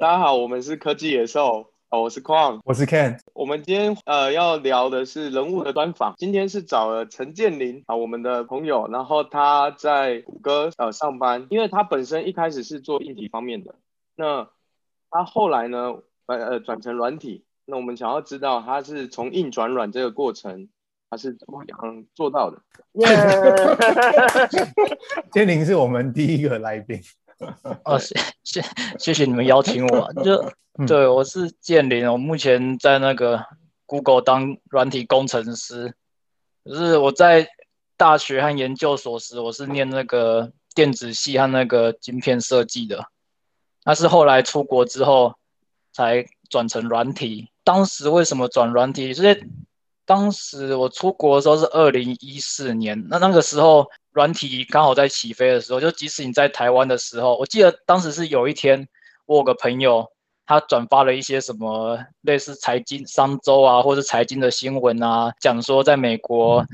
大家好，我们是科技野兽，哦，我是矿，我是 Ken。我们今天呃要聊的是人物的专访，今天是找了陈建林啊，我们的朋友，然后他在谷歌呃上班，因为他本身一开始是做硬体方面的，那他后来呢呃呃转成软体，那我们想要知道他是从硬转软这个过程。他是怎么样做到的？建林是我们第一个来宾。哦，谢谢谢谢你们邀请我。就 对，我是建林，我目前在那个 Google 当软体工程师。就是我在大学和研究所时，我是念那个电子系和那个晶片设计的。但是后来出国之后，才转成软体。当时为什么转软体？就是当时我出国的时候是二零一四年，那那个时候软体刚好在起飞的时候，就即使你在台湾的时候，我记得当时是有一天，我有个朋友他转发了一些什么类似财经商周啊，或者财经的新闻啊，讲说在美国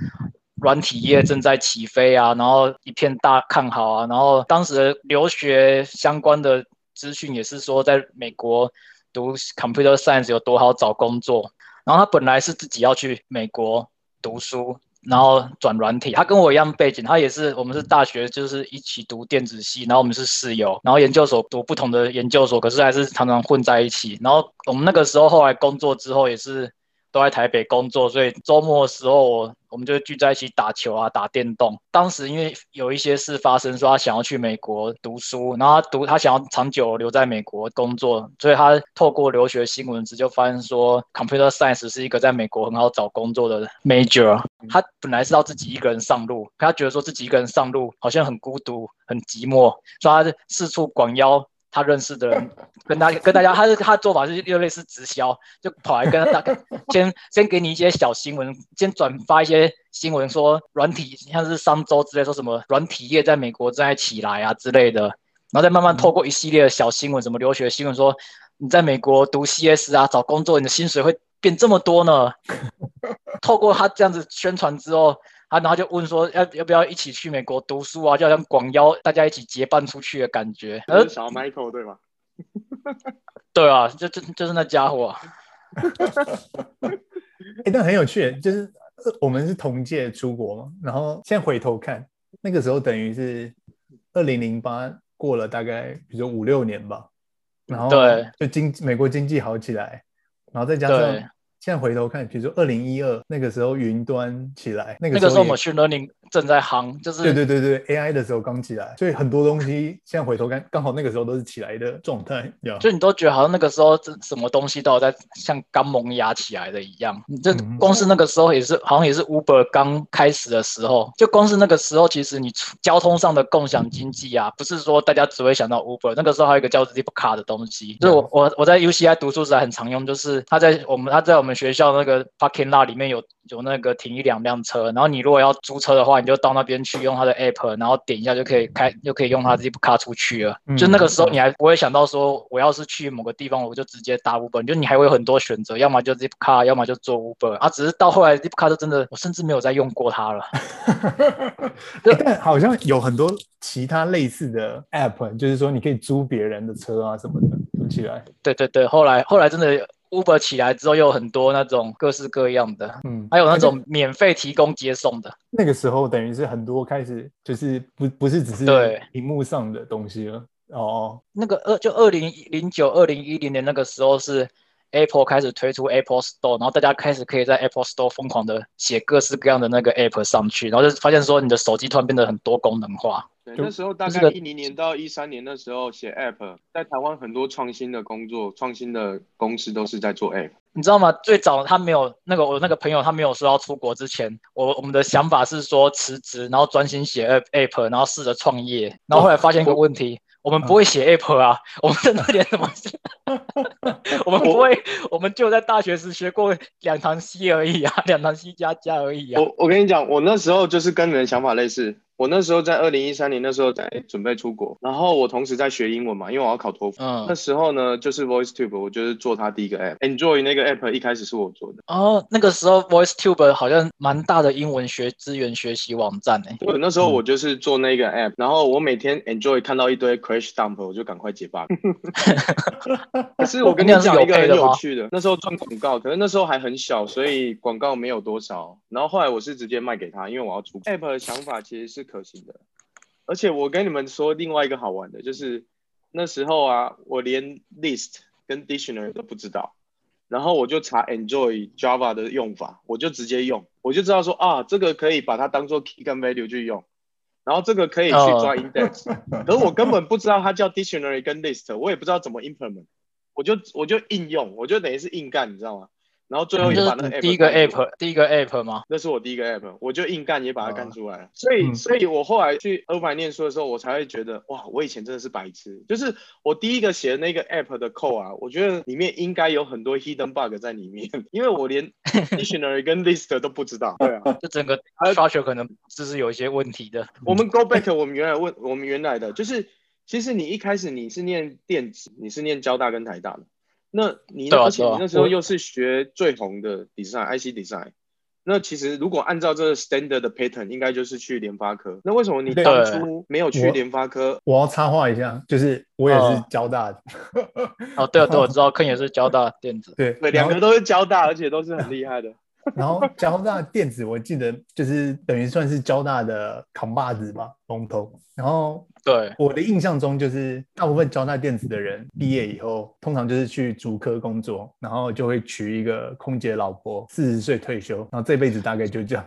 软体业正在起飞啊，然后一片大看好啊，然后当时留学相关的资讯也是说在美国读 computer science 有多好找工作。然后他本来是自己要去美国读书，然后转软体。他跟我一样背景，他也是我们是大学就是一起读电子系，然后我们是室友，然后研究所读不同的研究所，可是还是常常混在一起。然后我们那个时候后来工作之后也是。都在台北工作，所以周末的时候我我们就聚在一起打球啊，打电动。当时因为有一些事发生，说他想要去美国读书，然后他读他想要长久留在美国工作，所以他透过留学新闻就发现说，Computer Science 是一个在美国很好找工作的 major。他本来是要自己一个人上路，可他觉得说自己一个人上路好像很孤独、很寂寞，所以他四处广邀。他认识的人 跟他跟大家，他是他的做法是又类似直销，就跑来跟他大 先先给你一些小新闻，先转发一些新闻，说软体像是商周之类，说什么软体业在美国正在起来啊之类的，然后再慢慢透过一系列的小新闻，什么留学新闻，说你在美国读 CS 啊，找工作你的薪水会变这么多呢？透过他这样子宣传之后。他然后就问说要要不要一起去美国读书啊？就好像广邀大家一起结伴出去的感觉。是小 Michael 对吗？对啊，就就就是那家伙。哎、欸，但很有趣，就是我们是同届出国嘛，然后现在回头看，那个时候等于是二零零八过了大概比如说五六年吧，然后对，就经美国经济好起来，然后再加上。现在回头看，比如说二零一二那个时候云端起来，那个时候 machine learning 正在夯，就是对对对对 AI 的时候刚起来，所以很多东西现在回头看，刚好那个时候都是起来的状态。就你都觉得好像那个时候这什么东西都在像刚萌芽起来的一样。你这光是那个时候也是，好像也是 Uber 刚开始的时候，就光是那个时候，其实你交通上的共享经济啊，不是说大家只会想到 Uber，那个时候还有一个叫 Zipcar 的东西，就是我我我在 UCI 读书时还很常用，就是他在我们他在我们。学校那个 parking lot 里面有有那个停一两辆车，然后你如果要租车的话，你就到那边去用它的 app，然后点一下就可以开，就可以用它 Zipcar 出去了。嗯、就那个时候你还不会想到说我要是去某个地方，我就直接搭 Uber，就你还会有很多选择，要么就 Zipcar，要么就坐 Uber。啊，只是到后来 Zipcar 就真的，我甚至没有再用过它了。欸、但好像有很多其他类似的 app，就是说你可以租别人的车啊什么的，租起来。对对对，后来后来真的。Uber 起来之后，又有很多那种各式各样的，嗯，还有那种免费提供接送的。那个时候等于是很多开始就是不不是只是对屏幕上的东西了。哦，那个二就二零零九二零一零年那个时候是 Apple 开始推出 Apple Store，然后大家开始可以在 Apple Store 疯狂的写各式各样的那个 App 上去，然后就发现说你的手机突然变得很多功能化。对，那时候大概一零年到一三年的时候写 App，在台湾很多创新的工作、创新的公司都是在做 App。你知道吗？最早他没有那个我那个朋友，他没有说要出国之前，我我们的想法是说辞职，然后专心写 App，然后试着创业。然后后来发现一个问题，我们不会写 App 啊，我们真的连什么？我们不会，我们就在大学时学过两堂 C 而已啊，两堂 C 加加而已啊。我我跟你讲，我那时候就是跟你的想法类似。我那时候在二零一三年，那时候在准备出国，然后我同时在学英文嘛，因为我要考托福。嗯，那时候呢，就是 VoiceTube，我就是做他第一个 app，Enjoy 那个 app 一开始是我做的。哦，那个时候 VoiceTube 好像蛮大的英文学资源学习网站诶。对，那时候我就是做那个 app，、嗯、然后我每天 Enjoy 看到一堆 crash dump，我就赶快解 bug。可是我跟你讲一个很有趣的，那时候赚广告，可是那时候还很小，所以广告没有多少。然后后来我是直接卖给他，因为我要出 app 的想法其实是可行的。而且我跟你们说另外一个好玩的，就是那时候啊，我连 list 跟 dictionary 都不知道，然后我就查 enjoy Java 的用法，我就直接用，我就知道说啊，这个可以把它当做 key 跟 value 去用，然后这个可以去抓 index，可是我根本不知道它叫 dictionary 跟 list，我也不知道怎么 implement，我就我就应用，我就等于是硬干，你知道吗？然后最后也把那个 app 第一个 app 第一个 app 吗？那是我第一个 app，我就硬干也把它干出来了。啊、所以，所以我后来去欧白念书的时候，我才会觉得哇，我以前真的是白痴。就是我第一个写的那个 app 的 code 啊，我觉得里面应该有很多 hidden bug 在里面，因为我连 dictionary 跟 list 都不知道。对啊，就整个 structure 可能就是有一些问题的。我们 go back 我们原来问我们原来的就是，其实你一开始你是念电子，你是念交大跟台大的。那你而且你那时候又是学最红的 design，IC design。那其实如果按照这个 standard 的 pattern，应该就是去联发科。那为什么你当初没有去联发科？我，我要插话一下，就是我也是交大的。哦，对啊，对，我知道，Ken 也是交大电子。对对，两个都是交大，而且都是很厉害的。然后交大电子，我记得就是等于算是交大的扛把子吧，龙头。然后。对，我的印象中，就是大部分交大电子的人毕业以后，通常就是去主科工作，然后就会娶一个空姐老婆，四十岁退休，然后这辈子大概就这样。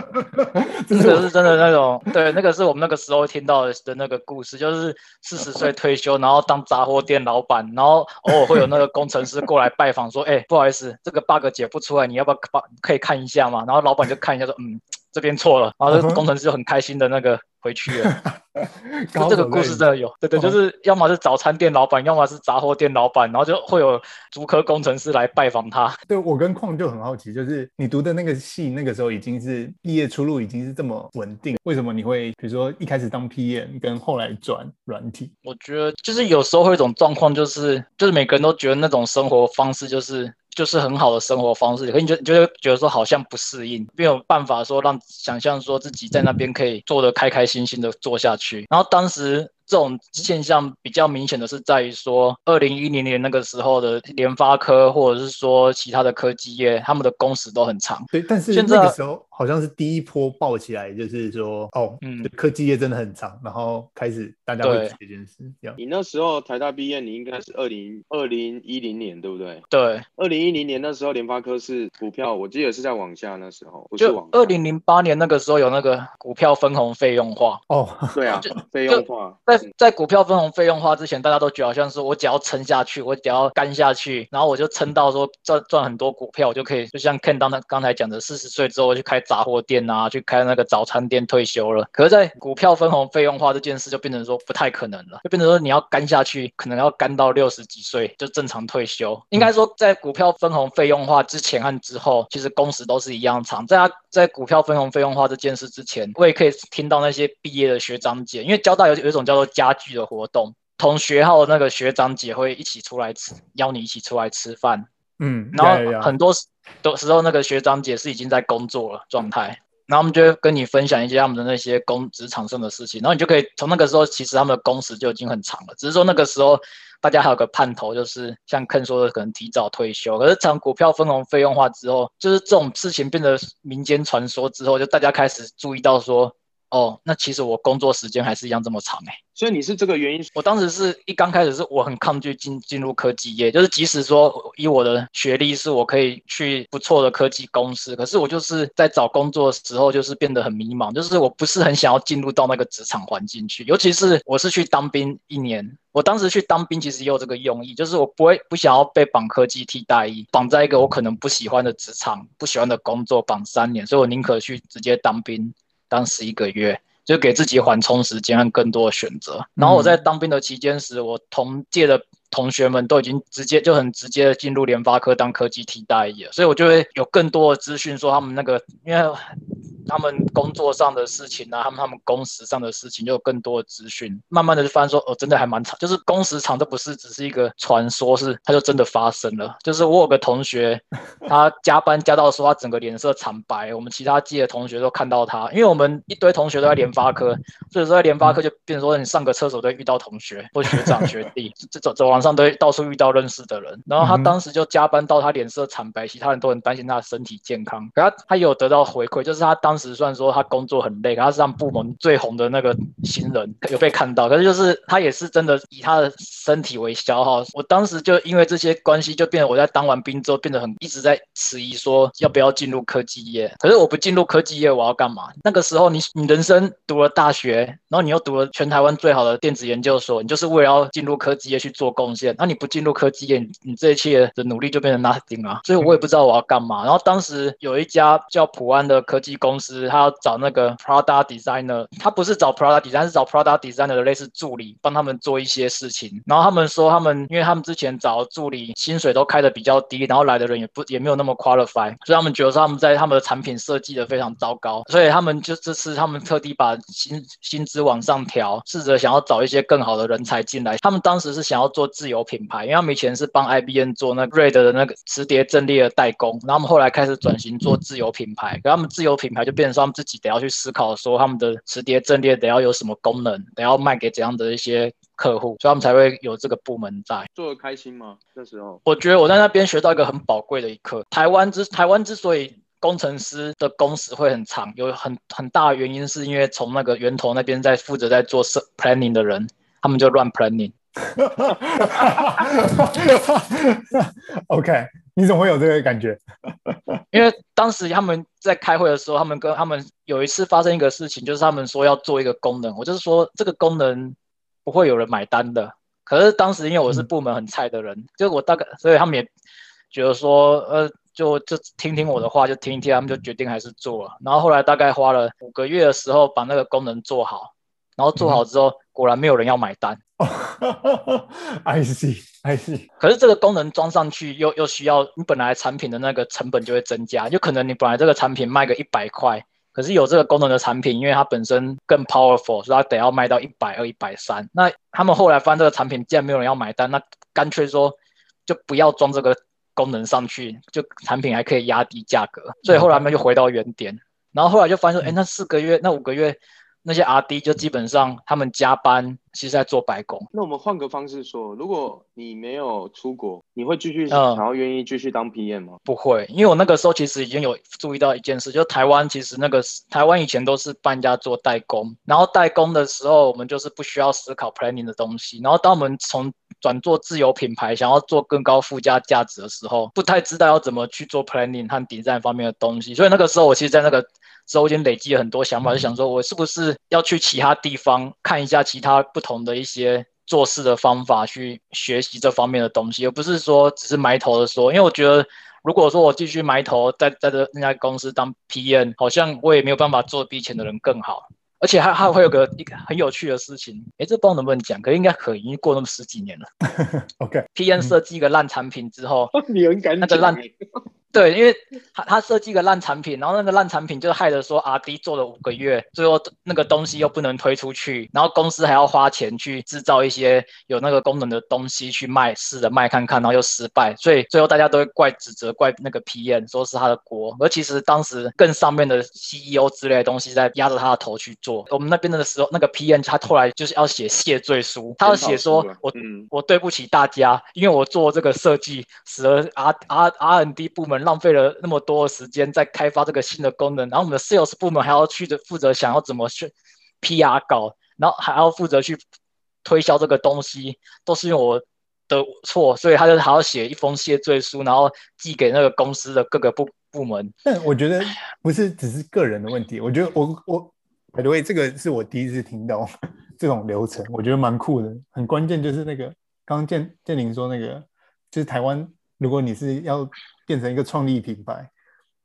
这个是真的那种，对，那个是我们那个时候听到的那个故事，就是四十岁退休，然后当杂货店老板，然后偶尔会有那个工程师过来拜访，说：“哎、欸，不好意思，这个 bug 解不出来，你要不要把可以看一下嘛？”然后老板就看一下说：“嗯。”这边错了，然后工程师就很开心的那个回去了。就这个故事真的有，对对，就是要么是早餐店老板，要么是杂货店老板，然后就会有足科工程师来拜访他。对，我跟矿就很好奇，就是你读的那个系，那个时候已经是毕业出路已经是这么稳定，为什么你会比如说一开始当 PM，跟后来转软体？我觉得就是有时候会有一种状况，就是就是每个人都觉得那种生活方式就是。就是很好的生活方式，可你就你就会觉得说好像不适应，没有办法说让想象说自己在那边可以做的开开心心的做下去。然后当时。这种现象比较明显的是在于说，二零一零年那个时候的联发科，或者是说其他的科技业，他们的工时都很长。对，但是那个时候好像是第一波爆起来，就是说，哦，嗯，科技业真的很长，然后开始大家会这件事。你那时候台大毕业，你应该是二零二零一零年，对不对？对，二零一零年那时候联发科是股票，我记得是在往下，那时候不是往。就二零零八年那个时候有那个股票分红费用化。哦，对啊，费用化。在股票分红费用化之前，大家都觉得好像是我只要撑下去，我只要干下去，然后我就撑到说赚赚很多股票，我就可以就像 Ken 刚才刚才讲的，四十岁之后我去开杂货店啊，去开那个早餐店退休了。可是，在股票分红费用化这件事就变成说不太可能了，就变成说你要干下去，可能要干到六十几岁就正常退休。应该说，在股票分红费用化之前和之后，其实工时都是一样长。在他在股票分红费用化这件事之前，我也可以听到那些毕业的学长姐，因为交大有有一种叫做家具的活动，同学号的那个学长姐会一起出来吃，邀你一起出来吃饭。嗯，然后很多时时候那个学长姐是已经在工作了状态，然后他们就会跟你分享一些他们的那些工职场上的事情，然后你就可以从那个时候，其实他们的工时就已经很长了，只是说那个时候大家还有个盼头，就是像 Ken 说的，可能提早退休。可是从股票分红费用化之后，就是这种事情变得民间传说之后，就大家开始注意到说。哦，那其实我工作时间还是一样这么长哎，所以你是这个原因？我当时是一刚开始是我很抗拒进进入科技业，就是即使说以我的学历是我可以去不错的科技公司，可是我就是在找工作的时候就是变得很迷茫，就是我不是很想要进入到那个职场环境去，尤其是我是去当兵一年，我当时去当兵其实也有这个用意，就是我不会不想要被绑科技替代役，绑在一个我可能不喜欢的职场、不喜欢的工作绑三年，所以我宁可去直接当兵。当十一个月，就给自己缓冲时间和更多的选择。然后我在当兵的期间时，我同届的同学们都已经直接就很直接的进入联发科当科技替代役了，所以我就会有更多的资讯说他们那个，因为他们工作上的事情啊，他们他们工时上的事情，就有更多的资讯。慢慢的就发现说，哦，真的还蛮长，就是工时长，都不是只是一个传说，是它就真的发生了。就是我有个同学，他加班加到说他整个脸色惨白，我们其他届的同学都看到他，因为我们一堆同学都在联发科，所以说在联发科就变成说你上个厕所都会遇到同学或学长学弟，这走走廊上都会到处遇到认识的人。然后他当时就加班到他脸色惨白，其他人都很担心他的身体健康。可他他有得到回馈，就是他当当时算说他工作很累，他是让部门最红的那个新人，有被看到。可是就是他也是真的以他的身体为消耗。我当时就因为这些关系，就变得我在当完兵之后变得很一直在迟疑，说要不要进入科技业。可是我不进入科技业，我要干嘛？那个时候你你人生读了大学，然后你又读了全台湾最好的电子研究所，你就是为了要进入科技业去做贡献。那你不进入科技业，你，这一切的努力就变成 nothing 啊。所以我也不知道我要干嘛。然后当时有一家叫普安的科技公司，他要找那个 Prada designer，他不是找 Prada designer，是找 Prada designer 的类似助理，帮他们做一些事情。然后他们说他们，因为他们之前找助理薪水都开得比较低，然后来的人也不也没有那么 qualify，所以他们觉得说他们在他们的产品设计的非常糟糕，所以他们就这次他们特地把薪薪资往上调，试着想要找一些更好的人才进来。他们当时是想要做自由品牌，因为他们以前是帮 IBM 做那个 RAID 的那个磁碟阵列的代工，然后他们后来开始转型做自由品牌，可他们自由品牌就变成说他们自己得要去思考说他们的磁碟阵列得要有什么功能，得要卖给怎样的一些客户，所以他们才会有这个部门在。做得开心吗？那时候我觉得我在那边学到一个很宝贵的一课。台湾之台湾之所以工程师的工时会很长，有很很大的原因是因为从那个源头那边在负责在做 planning 的人，他们就乱 planning。OK，你怎么会有这个感觉？因为当时他们在开会的时候，他们跟他们有一次发生一个事情，就是他们说要做一个功能，我就是说这个功能不会有人买单的。可是当时因为我是部门很菜的人，就我大概，所以他们也觉得说，呃。就就听听我的话，就听一听，他们就决定还是做了。然后后来大概花了五个月的时候，把那个功能做好。然后做好之后，嗯、果然没有人要买单。I see, I see。可是这个功能装上去又，又又需要你本来产品的那个成本就会增加。就可能你本来这个产品卖个一百块，可是有这个功能的产品，因为它本身更 powerful，所以它得要卖到一百二、一百三。那他们后来发现这个产品既然没有人要买单，那干脆说就不要装这个。功能上去，就产品还可以压低价格，所以后来他们就回到原点，然后后来就发现说，哎，那四个月、那五个月，那些阿 D 就基本上他们加班，其实在做白工。那我们换个方式说，如果你没有出国，你会继续想要愿意继续当 PM 吗？不会，因为我那个时候其实已经有注意到一件事，就台湾其实那个台湾以前都是搬家做代工，然后代工的时候我们就是不需要思考 planning 的东西，然后当我们从转做自由品牌，想要做更高附加价值的时候，不太知道要怎么去做 planning 和 design 方面的东西。所以那个时候，我其实，在那个时候已经累积了很多想法，就想说，我是不是要去其他地方看一下其他不同的一些做事的方法，去学习这方面的东西，而不是说只是埋头的说。因为我觉得，如果说我继续埋头在在这那家公司当 PM，好像我也没有办法做比以前的人更好。而且还还会有个一个很有趣的事情，哎，这不知道能不能讲，可是应该可以，已经过那么十几年了。OK，PM、嗯、设计一个烂产品之后，你很敢，那个烂。对，因为他他设计个烂产品，然后那个烂产品就害得说 RD 做了五个月，最后那个东西又不能推出去，然后公司还要花钱去制造一些有那个功能的东西去卖，试着卖看看，然后又失败，所以最后大家都会怪指责怪那个 PM 说是他的锅，而其实当时更上面的 CEO 之类的东西在压着他的头去做。我们那边的时候，那个 PM 他后来就是要写谢罪书，他要写说我、嗯、我对不起大家，因为我做这个设计使得 R R R N D 部门。浪费了那么多时间在开发这个新的功能，然后我们的 sales 部门还要去的负责想要怎么去 PR 搞，然后还要负责去推销这个东西，都是因为我的错，所以他就还要写一封谢罪书，然后寄给那个公司的各个部部门。但我觉得不是只是个人的问题，我觉得我我 by the way 这个是我第一次听到这种流程，我觉得蛮酷的。很关键就是那个刚刚建建林说那个，就是台湾如果你是要。变成一个创立品牌，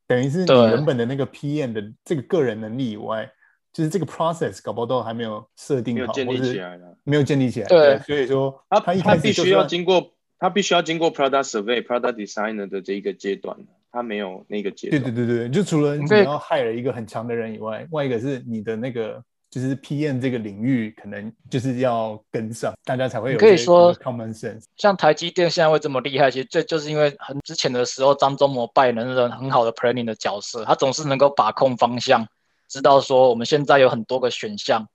等于是你原本的那个 PM 的这个个人能力以外，就是这个 process 搞不好都还没有设定好，建立起来了，没有建立起来。对，所以说他他必须要经过他必须要经过 product survey、product designer 的这一个阶段。他没有那个阶段。对对对对，就除了你要害了一个很强的人以外，外一个是你的那个。就是 PM 这个领域可能就是要跟上，大家才会有可以说 common sense。像台积电现在会这么厉害，其实这就是因为很之前的时候，张忠谋扮演了很好的 planning 的角色，他总是能够把控方向，知道说我们现在有很多个选项。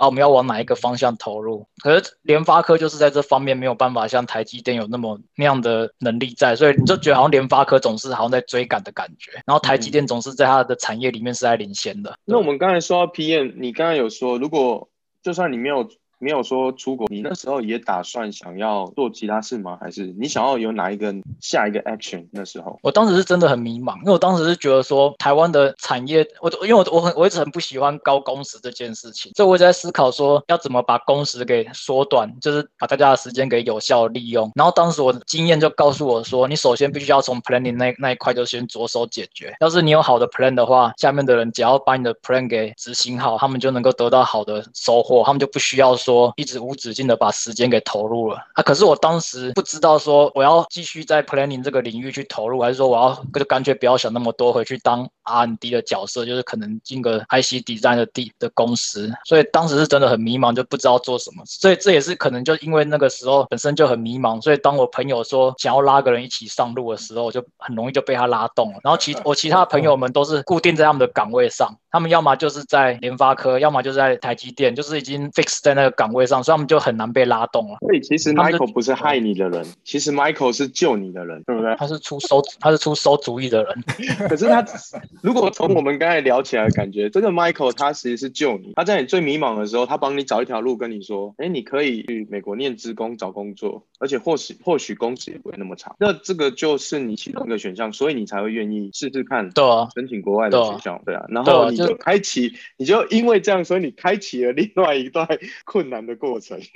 啊，我们要往哪一个方向投入？可是联发科就是在这方面没有办法像台积电有那么那样的能力在，所以你就觉得好像联发科总是好像在追赶的感觉，然后台积电总是在它的产业里面是在领先的。嗯、那我们刚才说到 PM，你刚才有说，如果就算你没有。没有说出国，你那时候也打算想要做其他事吗？还是你想要有哪一个下一个 action？那时候我当时是真的很迷茫，因为我当时是觉得说台湾的产业，我因为我我很我一直很不喜欢高工时这件事情，所以我一直在思考说要怎么把工时给缩短，就是把大家的时间给有效利用。然后当时我的经验就告诉我说，你首先必须要从 planning 那那一块就先着手解决。要是你有好的 plan 的话，下面的人只要把你的 plan 给执行好，他们就能够得到好的收获，他们就不需要说。说一直无止境的把时间给投入了啊！可是我当时不知道说我要继续在 planning 这个领域去投入，还是说我要就干脆不要想那么多，回去当 R&D 的角色，就是可能进个 IC design 的地的公司。所以当时是真的很迷茫，就不知道做什么。所以这也是可能就因为那个时候本身就很迷茫，所以当我朋友说想要拉个人一起上路的时候，我就很容易就被他拉动了。然后其我其他朋友们都是固定在他们的岗位上，他们要么就是在联发科，要么就是在台积电，就是已经 fix 在那个。岗位上，所以他们就很难被拉动了。所以其实 Michael 不是害你的人，其实 Michael 是救你的人，对不对？他是出馊，他是出馊主意的人。可是他，如果从我们刚才聊起来的感觉，这个 Michael 他其实是救你。他在你最迷茫的时候，他帮你找一条路，跟你说：“哎，你可以去美国念职工找工作，而且或许或许工时也不会那么长。”那这个就是你其中一个选项，所以你才会愿意试试看，对啊，申请国外的学校，对啊。然后你就开启，你就因为这样，所以你开启了另外一段困难的过程。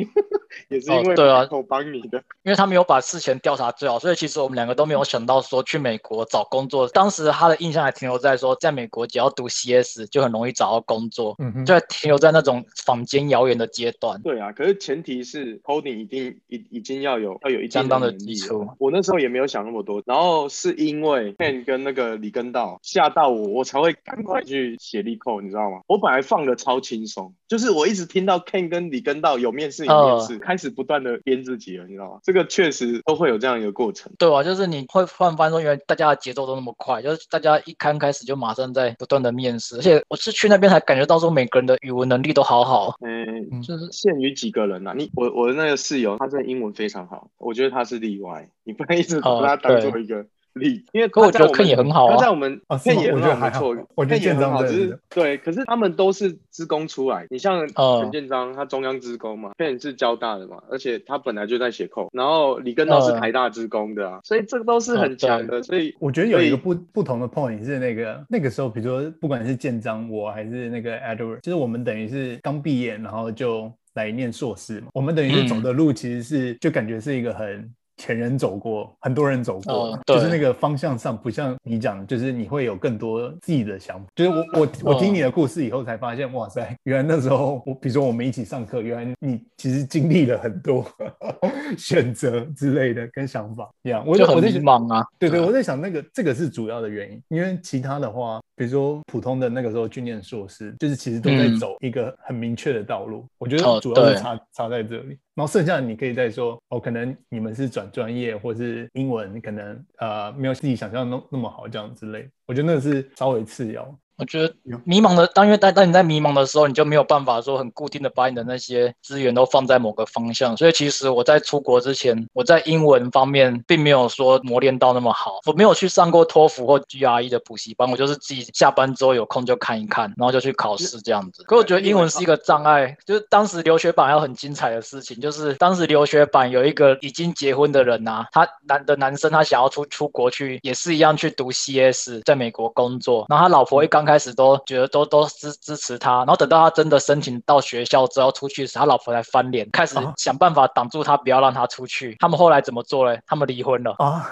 也是因为对啊，我帮你的，因为他没有把事前调查最好，所以其实我们两个都没有想到说去美国找工作。当时他的印象还停留在说，在美国只要读 CS 就很容易找到工作，嗯哼，就停留在那种坊间谣言的阶段。对啊，可是前提是 coding 一定已已经要有要有一定的基础。我那时候也没有想那么多，然后是因为 Ken 跟那个李根道吓到我，我才会赶快去写 LeetCode，你知道吗？我本来放的超轻松，就是我一直听到 Ken 跟李根道有面试。有面试开始不断的编自己了，你知道吗？这个确实都会有这样一个过程。对啊，就是你会突然发现说，因为大家的节奏都那么快，就是大家一刚开始就马上在不断的面试，而且我是去那边才感觉到说，每个人的语文能力都好好。嗯，就是限于几个人呐、啊。你我我的那个室友，他真的英文非常好，我觉得他是例外，你不能一直把他当做一个。力，因为可我觉得 Ken 也很好啊，他在我们 Ken 也很好，没错，我觉得建章只是对，可是他们都是职工出来，你像陈建章，他中央职工嘛，Ken 是交大的嘛，而且他本来就在写 code，然后李根道是台大职工的啊，所以这个都是很强的，所以我觉得有一个不不同的 point 是那个那个时候，比如说不管是建章我还是那个 Edward，就是我们等于是刚毕业，然后就来念硕士嘛，我们等于是走的路其实是就感觉是一个很。前人走过，很多人走过，哦、就是那个方向上不像你讲，就是你会有更多自己的想法。就是我我我听你的故事以后才发现，哦、哇塞，原来那时候我，比如说我们一起上课，原来你其实经历了很多 选择之类的跟想法一样。我就很迷茫啊。对对，我在想那个这个是主要的原因，因为其他的话，比如说普通的那个时候去念硕士，就是其实都在走一个很明确的道路。嗯、我觉得主要是差、哦、差在这里。然后剩下的你可以再说哦，可能你们是转专业，或是英文可能呃没有自己想象那那么好这样之类，我觉得那个是稍微次要。我觉得迷茫的，当因为当当你在迷茫的时候，你就没有办法说很固定的把你的那些资源都放在某个方向。所以其实我在出国之前，我在英文方面并没有说磨练到那么好，我没有去上过托福或 GRE 的补习班，我就是自己下班之后有空就看一看，然后就去考试这样子。可我觉得英文是一个障碍，就是当时留学版还有很精彩的事情，就是当时留学版有一个已经结婚的人啊，他男的男生他想要出出国去，也是一样去读 CS，在美国工作，然后他老婆一刚刚开始都觉得都都支支持他，然后等到他真的申请到学校之后出去时，他老婆才翻脸，开始想办法挡住他，不要让他出去。他们后来怎么做嘞？他们离婚了啊！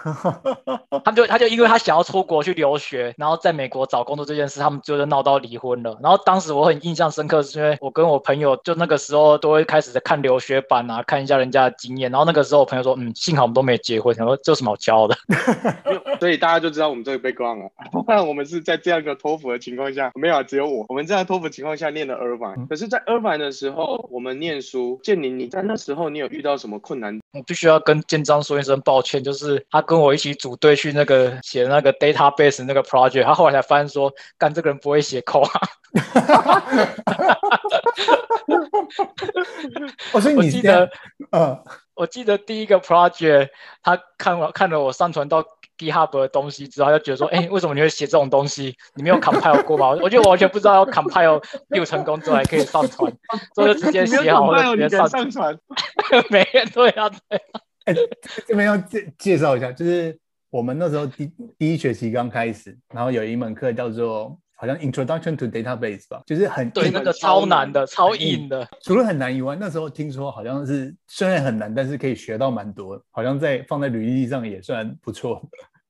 他们就他就因为他想要出国去留学，然后在美国找工作这件事，他们就是闹到离婚了。然后当时我很印象深刻，是因为我跟我朋友就那个时候都会开始在看留学版啊，看一下人家的经验。然后那个时候我朋友说：“嗯，幸好我们都没结婚。”他说：“这有什么好骄傲的？”所以大家就知道我们这个 background 了。我们是在这样一个托福的情况下，没有啊只有我，我们在托福情况下念的 Irvine。可是，在 Irvine 的时候，我们念书，建宁，你在那时候你有遇到什么困难？我必须要跟建章说一声抱歉，就是他跟我一起组队去那个写那个 database 那个 project，他后来才发现说，干这个人不会写 code 啊。我说你记得，嗯，我记得第一个 project，他看完看了我上传到 GitHub 的东西之后，他就觉得说，哎、欸，为什么你会写这种东西？你没有 compile 过吗？我觉得我完全不知道要 compile 六成功之后还可以上传，所以就直接写好了，直接上传。没对啊，对啊。哎、欸，这边要介介绍一下，就是我们那时候第第一学期刚开始，然后有一门课叫做。好像 Introduction to Database 吧，就是很对那个超难的、超硬的。除了很难以外，那时候听说好像是虽然很难，但是可以学到蛮多。好像在放在履历上也算不错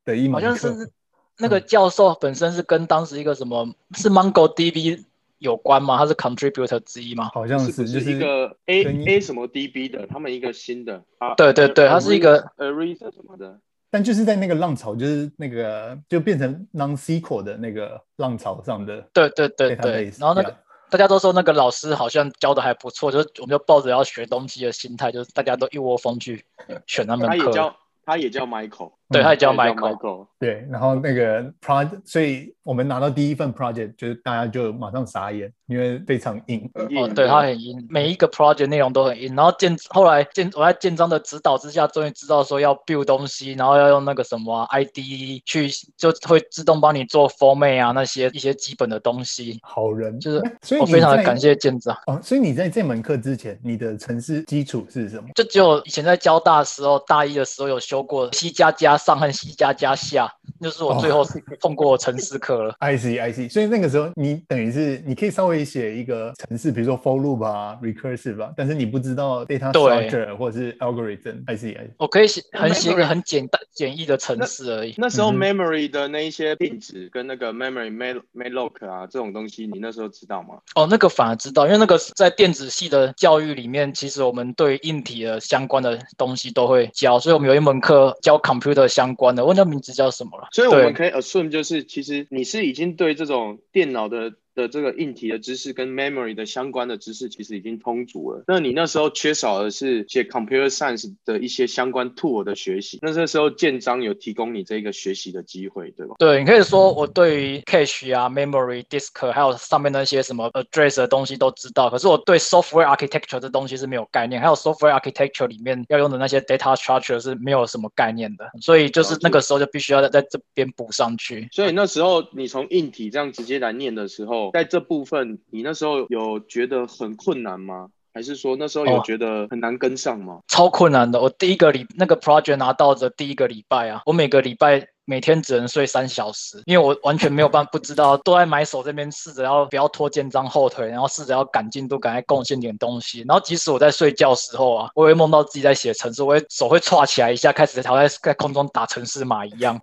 的一门课。好像是那个教授本身是跟当时一个什么、嗯、是 MongoDB 有关吗？他是 Contributor 之一吗？好像是，就是一个 A A 什么 DB 的，他们一个新的。对对对，他是一个 Arista 什么的。但就是在那个浪潮，就是那个就变成 non-SQL 的那个浪潮上的，对对对对。然后那个大家都说那个老师好像教的还不错，就是我们就抱着要学东西的心态，就是大家都一窝蜂去选他们课。他也叫，他也叫 Michael，对，他也叫 Michael，对。然后那个 project，所以我们拿到第一份 project，就是大家就马上傻眼。因为非常硬，哦，对，他很硬，每一个 project 内容都很硬。然后建后来建我在建章的指导之下，终于知道说要 build 东西，然后要用那个什么、啊、IDE 去，就会自动帮你做 format 啊那些一些基本的东西。好人，就是，所以我非常的感谢建章。哦，所以你在这门课之前，你的城市基础是什么？就只有以前在交大的时候，大一的时候有修过 C 加加上和 C 加加下，就是我最后是碰过程式课了。I see, I see。所以那个时候你等于是你可以稍微。写一个程式，比如说 for loop 啊，recursive 吧，但是你不知道 data structure 或者是 algorithm。I C I C，我可以写很写一个很简单简易的程式而已。那时候 memory 的那一些定值跟那个 memory malloc 啊这种东西，你那时候知道吗？哦，那个反而知道，因为那个在电子系的教育里面，其实我们对硬体的相关的东西都会教，所以我们有一门课教 computer 相关的，问他名字叫什么了？所以我们可以 assume 就是，其实你是已经对这种电脑的。的这个硬体的知识跟 memory 的相关的知识其实已经充足了。那你那时候缺少的是写 computer science 的一些相关 tool 的学习。那这时候建章有提供你这个学习的机会，对吧？对，你可以说我对于 cache 啊、memory、disk 还有上面那些什么 address 的东西都知道。可是我对 software architecture 这东西是没有概念，还有 software architecture 里面要用的那些 data structure 是没有什么概念的。所以就是那个时候就必须要在在这边补上去。所以那时候你从硬体这样直接来念的时候。在这部分，你那时候有觉得很困难吗？还是说那时候有觉得很难跟上吗？哦，超困难的，我第一个礼那个 project 拿到的第一个礼拜啊，我每个礼拜。每天只能睡三小时，因为我完全没有办法不知道，都在买手这边试着要不要拖建章后腿，然后试着要赶进度，赶快贡献点东西。然后即使我在睡觉时候啊，我会梦到自己在写程式，我会手会岔起来一下，开始好像在在空中打程式码一样。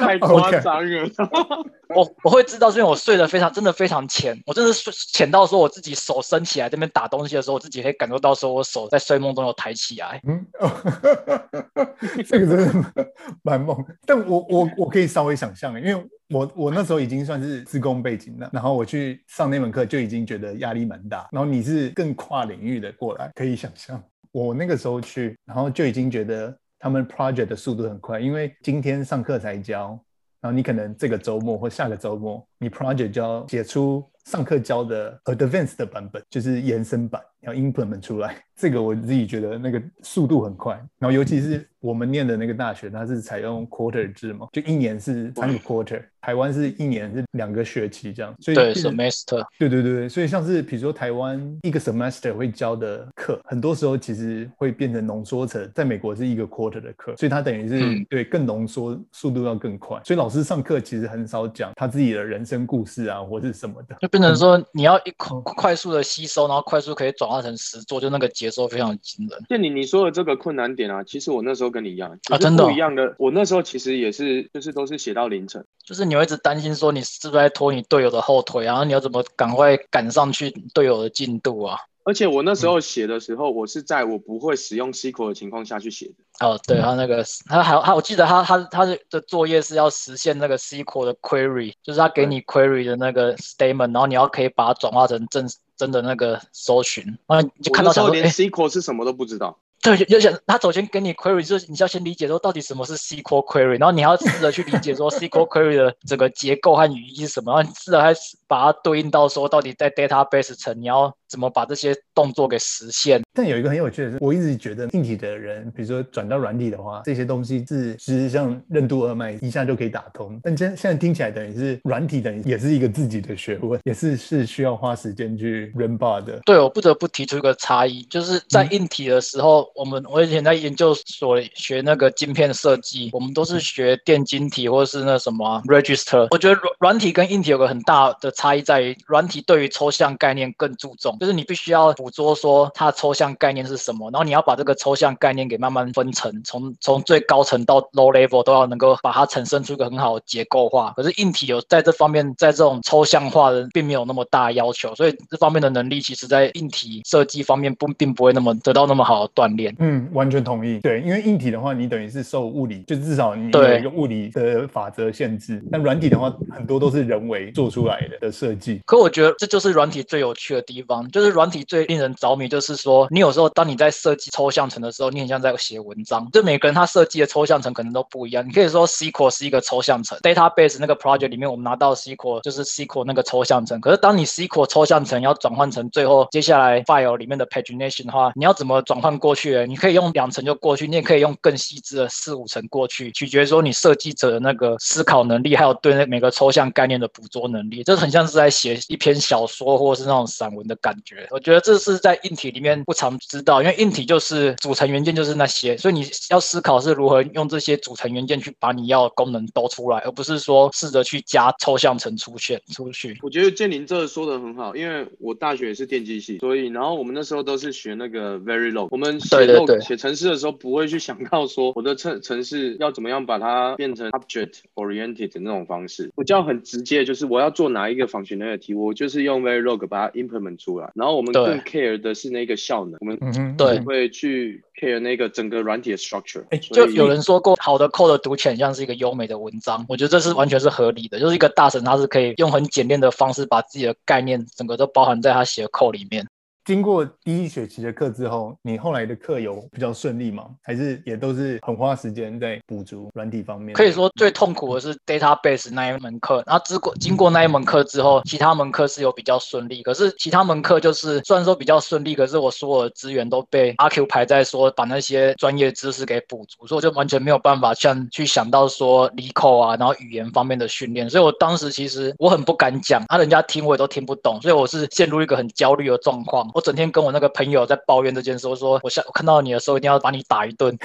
太夸张了！我我会知道，是因为我睡得非常真的非常浅，我真的睡浅到说我自己手伸起来这边打东西的时候，我自己可以感受到说我手在睡梦中有抬起来。嗯。这个真的蛮猛，但我我我可以稍微想象，因为我我那时候已经算是资工背景了，然后我去上那门课就已经觉得压力蛮大，然后你是更跨领域的过来，可以想象。我那个时候去，然后就已经觉得他们 project 的速度很快，因为今天上课才教，然后你可能这个周末或下个周末，你 project 就要写出上课教的 advanced 的版本，就是延伸版，要 implement 出来。这个我自己觉得那个速度很快，然后尤其是我们念的那个大学，它是采用 quarter 制嘛，就一年是三个 quarter，台湾是一年是两个学期这样，所以对 semester，对对对，所以像是比如说台湾一个 semester 会教的课，很多时候其实会变成浓缩成，在美国是一个 quarter 的课，所以它等于是、嗯、对更浓缩，速度要更快，所以老师上课其实很少讲他自己的人生故事啊，或是什么的，就变成说你要一快速的吸收，然后快速可以转化成实做，就那个节。奏非常惊人。建你你说的这个困难点啊，其实我那时候跟你一样啊，真的不一样的。我那时候其实也是，就是都是写到凌晨，就是你会一直担心说你是不是在拖你队友的后腿，然后你要怎么赶快赶上去队友的进度啊？而且我那时候写的时候，我是在我不会使用 SQL 的情况下去写的。哦，对，他那个他还他，我记得他他他的作业是要实现那个 SQL 的 query，就是他给你 query 的那个 statement，然后你要可以把它转化成正。真的那个搜寻，然后你就看到说，连 SQL 是什么都不知道。对，就想他首先给你 query，就是你要先理解说到底什么是 SQL query，然后你要试着去理解说 SQL query 的整个结构和语义是什么，然后你试着还把它对应到说到底在 database 层你要怎么把这些动作给实现。但有一个很有趣的是，我一直觉得硬体的人，比如说转到软体的话，这些东西是其实像任督二脉一下就可以打通。但现现在听起来等于是软体等于也是一个自己的学问，也是是需要花时间去 r e n bar 的。对，我不得不提出一个差异，就是在硬体的时候。嗯我们我以前在研究所学那个晶片设计，我们都是学电晶体或者是那什么 register。我觉得软软体跟硬体有个很大的差异在于，软体对于抽象概念更注重，就是你必须要捕捉说它抽象概念是什么，然后你要把这个抽象概念给慢慢分层，从从最高层到 low level 都要能够把它产生出一个很好的结构化。可是硬体有在这方面，在这种抽象化的并没有那么大要求，所以这方面的能力其实在硬体设计方面不并不会那么得到那么好的锻炼。嗯，完全同意。对，因为硬体的话，你等于是受物理，就至少你有一个物理的法则限制。那软体的话，很多都是人为做出来的的设计。可我觉得这就是软体最有趣的地方，就是软体最令人着迷，就是说你有时候当你在设计抽象层的时候，你很像在写文章。就每个人他设计的抽象层可能都不一样。你可以说 SQL 是一个抽象层，database 那个 project 里面我们拿到 SQL 就是 SQL 那个抽象层。可是当你 SQL 抽象层要转换成最后接下来 file 里面的 pagination 的话，你要怎么转换过去？你可以用两层就过去，你也可以用更细致的四五层过去，取决于说你设计者的那个思考能力，还有对那每个抽象概念的捕捉能力，这很像是在写一篇小说或者是那种散文的感觉。我觉得这是在硬体里面不常知道，因为硬体就是组成元件就是那些，所以你要思考是如何用这些组成元件去把你要的功能都出来，而不是说试着去加抽象层出现出去。我觉得建林这说的很好，因为我大学也是电机系，所以然后我们那时候都是学那个 Verilog，我们写对对对写程式。的时候不会去想到说我的程程式要怎么样把它变成 object oriented 的那种方式，我叫很直接，就是我要做哪一个 functionality，我就是用 Verilog 把它 implement 出来。然后我们更 care 的是那个效能，我们对会去 care 那个整个软体的 structure。哎，就有人说过，好的 code 读起来像是一个优美的文章，我觉得这是完全是合理的，就是一个大神他是可以用很简练的方式把自己的概念整个都包含在他写的 code 里面。经过第一学期的课之后，你后来的课有比较顺利吗？还是也都是很花时间在补足软体方面？可以说最痛苦的是 database 那一门课，然后经过经过那一门课之后，其他门课是有比较顺利。可是其他门课就是虽然说比较顺利，可是我所有的资源都被阿 Q 排在说把那些专业知识给补足，所以我就完全没有办法像去想到说 LeetCode 啊，然后语言方面的训练。所以我当时其实我很不敢讲，啊，人家听我也都听不懂，所以我是陷入一个很焦虑的状况。我整天跟我那个朋友在抱怨这件事，我说我下我看到你的时候一定要把你打一顿。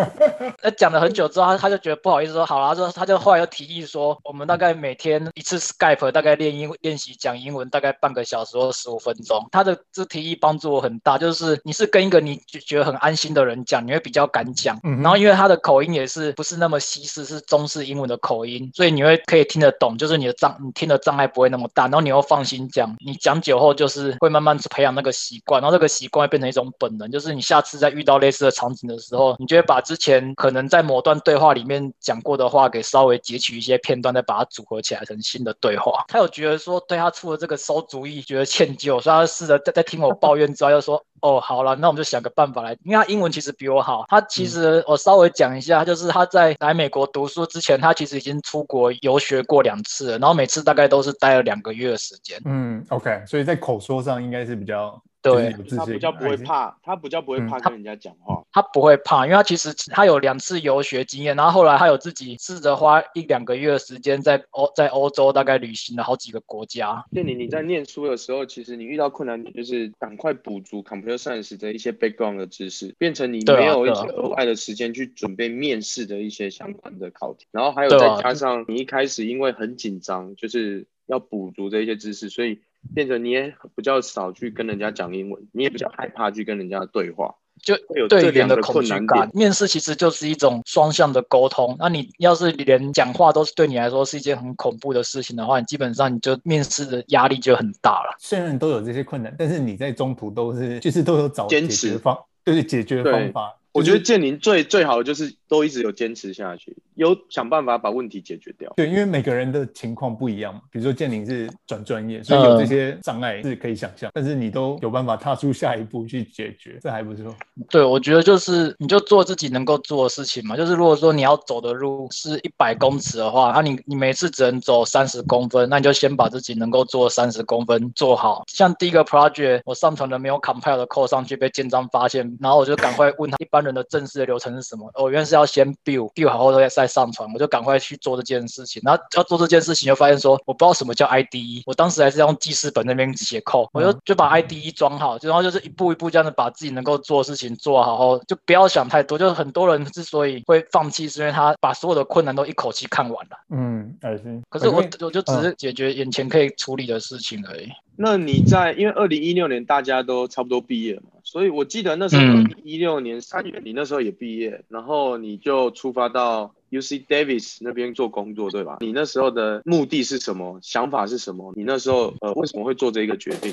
那讲了很久之后，他他就觉得不好意思说好了，他说他就后来又提议说，我们大概每天一次 Skype，大概练英练习讲英文，大概半个小时或十五分钟。他的这提议帮助我很大，就是你是跟一个你觉得很安心的人讲，你会比较敢讲。嗯然后因为他的口音也是不是那么西式，是中式英文的口音，所以你会可以听得懂，就是你的障你听的障碍不会那么大，然后你又放心讲，你讲久后就是会慢慢培养那个习惯。然后这个习惯会变成一种本能，就是你下次再遇到类似的场景的时候，你就会把之前可能在某段对话里面讲过的话给稍微截取一些片段，再把它组合起来成新的对话。他有觉得说对他出了这个馊主意觉得歉疚，所以他试着在在听我抱怨之后，又说哦，好了，那我们就想个办法来，因为他英文其实比我好。他其实我稍微讲一下，就是他在来美国读书之前，他其实已经出国游学过两次了，然后每次大概都是待了两个月的时间。嗯，OK，所以在口说上应该是比较。对，他比较不会怕，他比较不会怕跟人家讲话。嗯他，他不会怕，因为他其实他有两次游学经验，然后后来他有自己试着花一两个月的时间在欧在欧洲大概旅行了好几个国家。建林，你在念书的时候，其实你遇到困难点就是赶快补足 computer science 的一些 background 的知识，变成你没有一些额外的时间去准备面试的一些相关的考题。然后还有再加上你一开始因为很紧张，就是要补足这一些知识，所以。变成你也比较少去跟人家讲英文，你也比较害怕去跟人家对话，就会有这两个困难点。面试其实就是一种双向的沟通，那你要是连讲话都是对你来说是一件很恐怖的事情的话，你基本上你就面试的压力就很大了。虽然都有这些困难，但是你在中途都是就是都有找坚持方，就是解决方法。我觉得建宁最最好的就是都一直有坚持下去，有想办法把问题解决掉。对，因为每个人的情况不一样嘛。比如说建宁是转专业，所以有这些障碍是可以想象，但是你都有办法踏出下一步去解决，这还不错。对，我觉得就是你就做自己能够做的事情嘛。就是如果说你要走的路是一百公尺的话，那你你每次只能走三十公分，那你就先把自己能够做三十公分做好。像第一个 project，我上传的没有 compile 的 code 上去被建章发现，然后我就赶快问他一般人的正式的流程是什么？我原来是要先 build build 好后再再上传，我就赶快去做这件事情。然后要做这件事情，就发现说我不知道什么叫 IDE，我当时还是用记事本那边写 code，我就就把 IDE 装好，然后就是一步一步这样子把自己能够做的事情做好后，就不要想太多。就是很多人之所以会放弃，是因为他把所有的困难都一口气看完了。嗯。可是我我就只是解决眼前可以处理的事情而已。那你在因为二零一六年大家都差不多毕业嘛，所以我记得那时候一六年三月，你那时候也毕业，然后你就出发到 UC Davis 那边做工作，对吧？你那时候的目的是什么？想法是什么？你那时候呃为什么会做这个决定？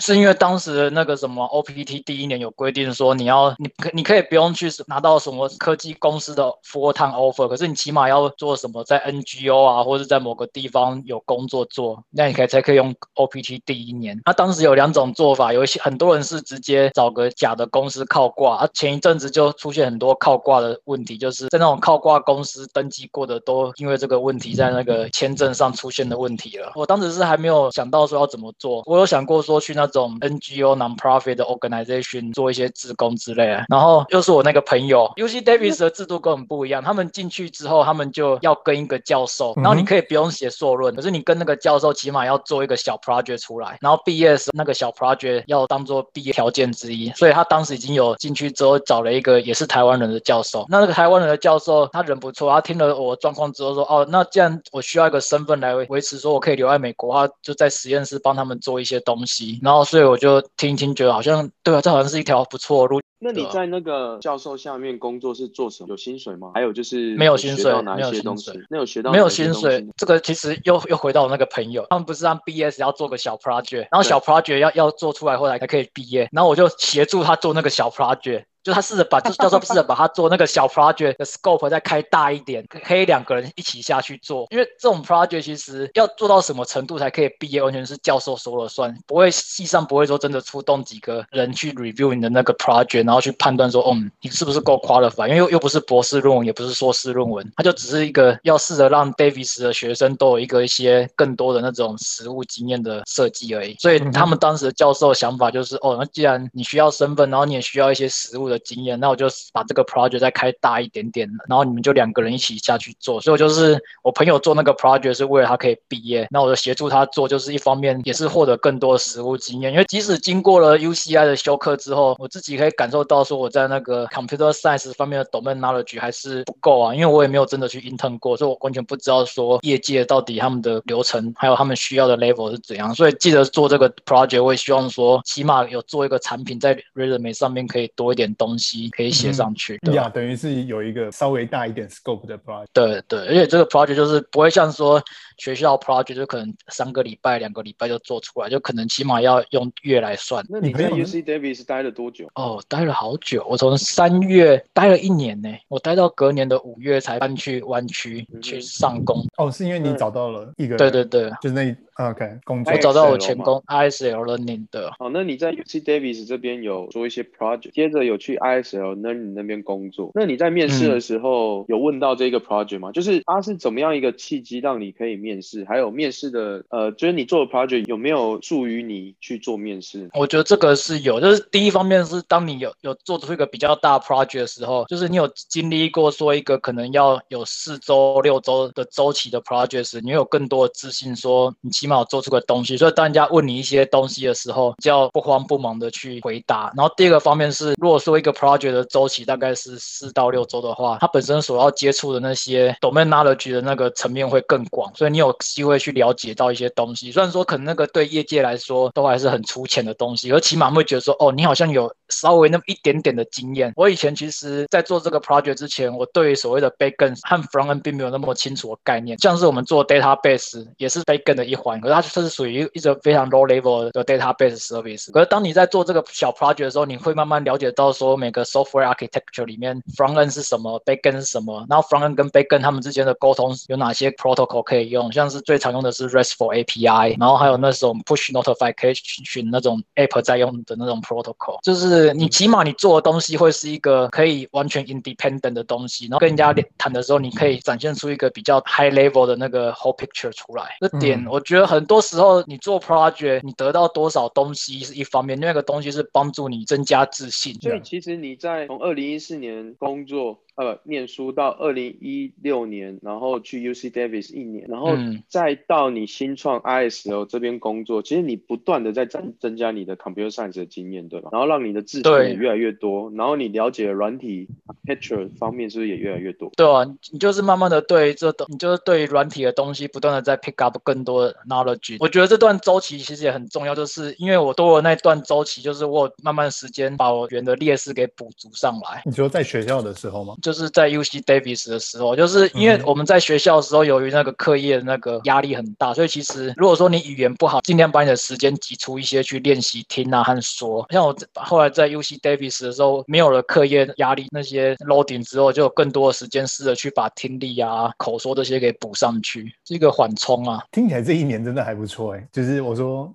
是因为当时那个什么 OPT 第一年有规定说，你要你可你可以不用去拿到什么科技公司的 full time offer，可是你起码要做什么在 NGO 啊，或者在某个地方有工作做，那你可以才可以用 OPT 第一年。那当时有两种做法，有一些很多人是直接找个假的公司靠挂，啊前一阵子就出现很多靠挂的问题，就是在那种靠挂公司登记过的都因为这个问题在那个签证上出现的问题了。我当时是还没有想到说要怎么做，我有想过说去那。那种 NGO non-profit 的 organization 做一些志工之类的，然后又是我那个朋友，UC Davis 的制度跟我们不一样，他们进去之后，他们就要跟一个教授，然后你可以不用写硕论，可是你跟那个教授起码要做一个小 project 出来，然后毕业的时候那个小 project 要当做毕业条件之一，所以他当时已经有进去之后找了一个也是台湾人的教授，那那个台湾人的教授他人不错，他听了我状况之后说，哦，那既然我需要一个身份来维持，说我可以留在美国，他就在实验室帮他们做一些东西，然后。哦，所以我就听一听，觉得好像对啊，这好像是一条不错的路。那你在那个教授下面工作是做什么？有薪水吗？还有就是没有薪水，哪一些东西？没有学到没有薪水。这个其实又又回到我那个朋友，他们不是让毕业时要做个小 project，然后小 project 要要做出来后来才可以毕业，然后我就协助他做那个小 project。就他试着把，就教授试着把他做那个小 project 的 scope 再开大一点，可以两个人一起下去做。因为这种 project 其实要做到什么程度才可以毕业，完全是教授说了算，不会系上不会说真的出动几个人去 review 你的那个 project，然后去判断说，哦，你是不是够 qualified？因为又又不是博士论文，也不是硕士论文，他就只是一个要试着让 Davis 的学生都有一个一些更多的那种实务经验的设计而已。所以他们当时的教授的想法就是，哦，那既然你需要身份，然后你也需要一些实务的。经验，那我就把这个 project 再开大一点点，然后你们就两个人一起下去做。所以我就是我朋友做那个 project 是为了他可以毕业，那我就协助他做，就是一方面也是获得更多的实务经验。因为即使经过了 UCI 的修课之后，我自己可以感受到说我在那个 computer science 方面的 domain knowledge 还是不够啊，因为我也没有真的去 intern 过，所以我完全不知道说业界到底他们的流程还有他们需要的 level 是怎样。所以记得做这个 project，我也希望说起码有做一个产品在 resume 上面可以多一点东西可以写上去。对呀，等于是有一个稍微大一点 scope 的 project。对对，而且这个 project 就是不会像说学校 project 就可能三个礼拜、两个礼拜就做出来，就可能起码要用月来算。那你在 UC Davis 待了多久？哦，待了好久，我从三月待了一年呢，我待到隔年的五月才搬去湾区去上工。哦，是因为你找到了一个？对对对，就是那。OK，工作我找到我前工 ISL Learning 的。好，那你在 UC Davis 这边有做一些 project，接着有去 ISL Learning 那边工作。那你在面试的时候有问到这个 project 吗？嗯、就是它是怎么样一个契机让你可以面试？还有面试的呃，就是你做的 project 有没有助于你去做面试？我觉得这个是有，就是第一方面是当你有有做出一个比较大 project 的时候，就是你有经历过说一个可能要有四周六周的周期的 project 时，你有更多的自信说你。起码有做出个东西，所以当人家问你一些东西的时候，就要不慌不忙的去回答。然后第二个方面是，如果说一个 project 的周期大概是四到六周的话，它本身所要接触的那些 domain knowledge 的那个层面会更广，所以你有机会去了解到一些东西。虽然说可能那个对业界来说都还是很粗浅的东西，而起码会觉得说，哦，你好像有稍微那么一点点的经验。我以前其实在做这个 project 之前，我对于所谓的 backend 和 frontend 并没有那么清楚的概念，像是我们做 database 也是 backend 的一环。可是它是属于一个非常 low level 的 database service。可是当你在做这个小 project 的时候，你会慢慢了解到说每个 software architecture 里面 front end 是什么，back end 是什么，然后 front end 跟 back end 他们之间的沟通有哪些 protocol 可以用，像是最常用的是 RESTful API，然后还有那种 push notification 那种 app 在用的那种 protocol，就是你起码你做的东西会是一个可以完全 independent 的东西，然后跟人家谈的时候，你可以展现出一个比较 high level 的那个 whole picture 出来。这点我觉得很多。时候你做 project，你得到多少东西是一方面，另外一个东西是帮助你增加自信。所以其实你在从二零一四年工作。呃，念书到二零一六年，然后去 UC Davis 一年，然后再到你新创 ISL 这边工作，嗯、其实你不断的在增增加你的 computer science 的经验，对吧？然后让你的自信也越来越多，然后你了解软体 architecture 方面是不是也越来越多？对啊，你就是慢慢的对这东，你就是对软体的东西不断的在 pick up 更多的 knowledge。我觉得这段周期其实也很重要，就是因为我多了那段周期，就是我慢慢时间把我原的劣势给补足上来。你说在学校的时候吗？就是在 UC Davis 的时候，就是因为我们在学校的时候，由于那个课业的那个压力很大，所以其实如果说你语言不好，尽量把你的时间挤出一些去练习听啊和说。像我后来在 UC Davis 的时候，没有了课业压力那些 loading 之后，就有更多的时间试着去把听力啊、口说这些给补上去，是一个缓冲啊。听起来这一年真的还不错哎，就是我说，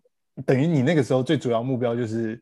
等于你那个时候最主要目标就是。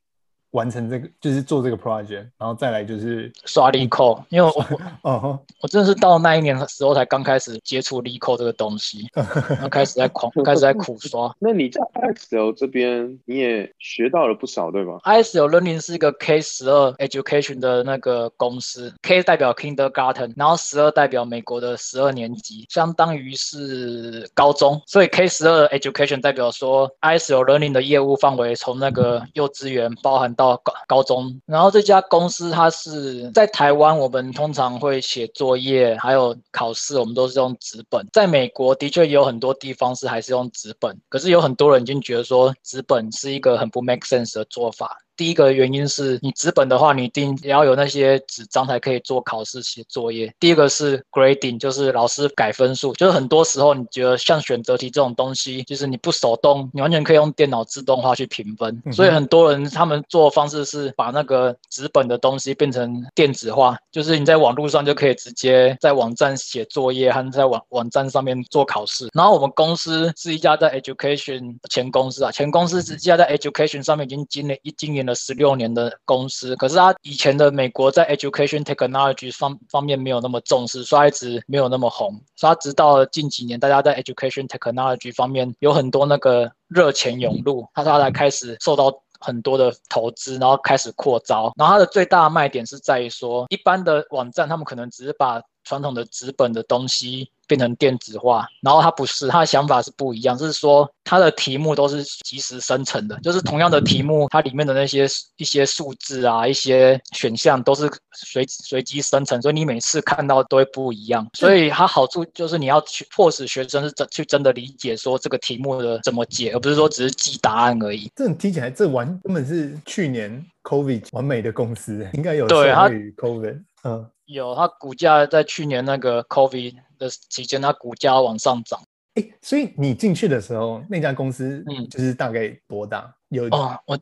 完成这个就是做这个 project，然后再来就是刷 LeetCode，因为我我我真的是到那一年的时候才刚开始接触 LeetCode 这个东西，然后开始在狂开始在苦刷。那你在 ISL 这边你也学到了不少，对吧？ISL Learning 是一个 K 十二 Education 的那个公司，K 代表 Kindergarten，然后十二代表美国的十二年级，相当于是高中，所以 K 十二 Education 代表说 ISL Learning 的业务范围从那个幼稚园包含到高高中，然后这家公司它是在台湾，我们通常会写作业，还有考试，我们都是用纸本。在美国的确也有很多地方是还是用纸本，可是有很多人已经觉得说纸本是一个很不 make sense 的做法。第一个原因是你纸本的话，你一定也要有那些纸张才可以做考试写作业。第二个是 grading，就是老师改分数，就是很多时候你觉得像选择题这种东西，就是你不手动，你完全可以用电脑自动化去评分。所以很多人他们做的方式是把那个纸本的东西变成电子化，就是你在网络上就可以直接在网站写作业和在网网站上面做考试。然后我们公司是一家在 education 前公司啊，前公司是一家在 education 上面已经经历一经营了十六年的公司，可是他以前的美国在 education technology 方方面没有那么重视，所以一直没有那么红。所以他直到近几年，大家在 education technology 方面有很多那个热钱涌入，他他才开始受到很多的投资，然后开始扩招。然后它的最大卖点是在于说，一般的网站他们可能只是把传统的纸本的东西。变成电子化，然后他不是，他的想法是不一样，就是说他的题目都是即时生成的，就是同样的题目，它里面的那些一些数字啊，一些选项都是随随机生成，所以你每次看到都会不一样。所以它好处就是你要去迫使学生是真去真的理解说这个题目的怎么解，而不是说只是记答案而已。这听起来这完根本是去年 COVID 完美的公司，应该有受惠于 COVID。嗯，有，它股价在去年那个 COVID。的期间，它股价往上涨。哎、欸，所以你进去的时候，那家公司嗯，就是大概多大？嗯、有哦，我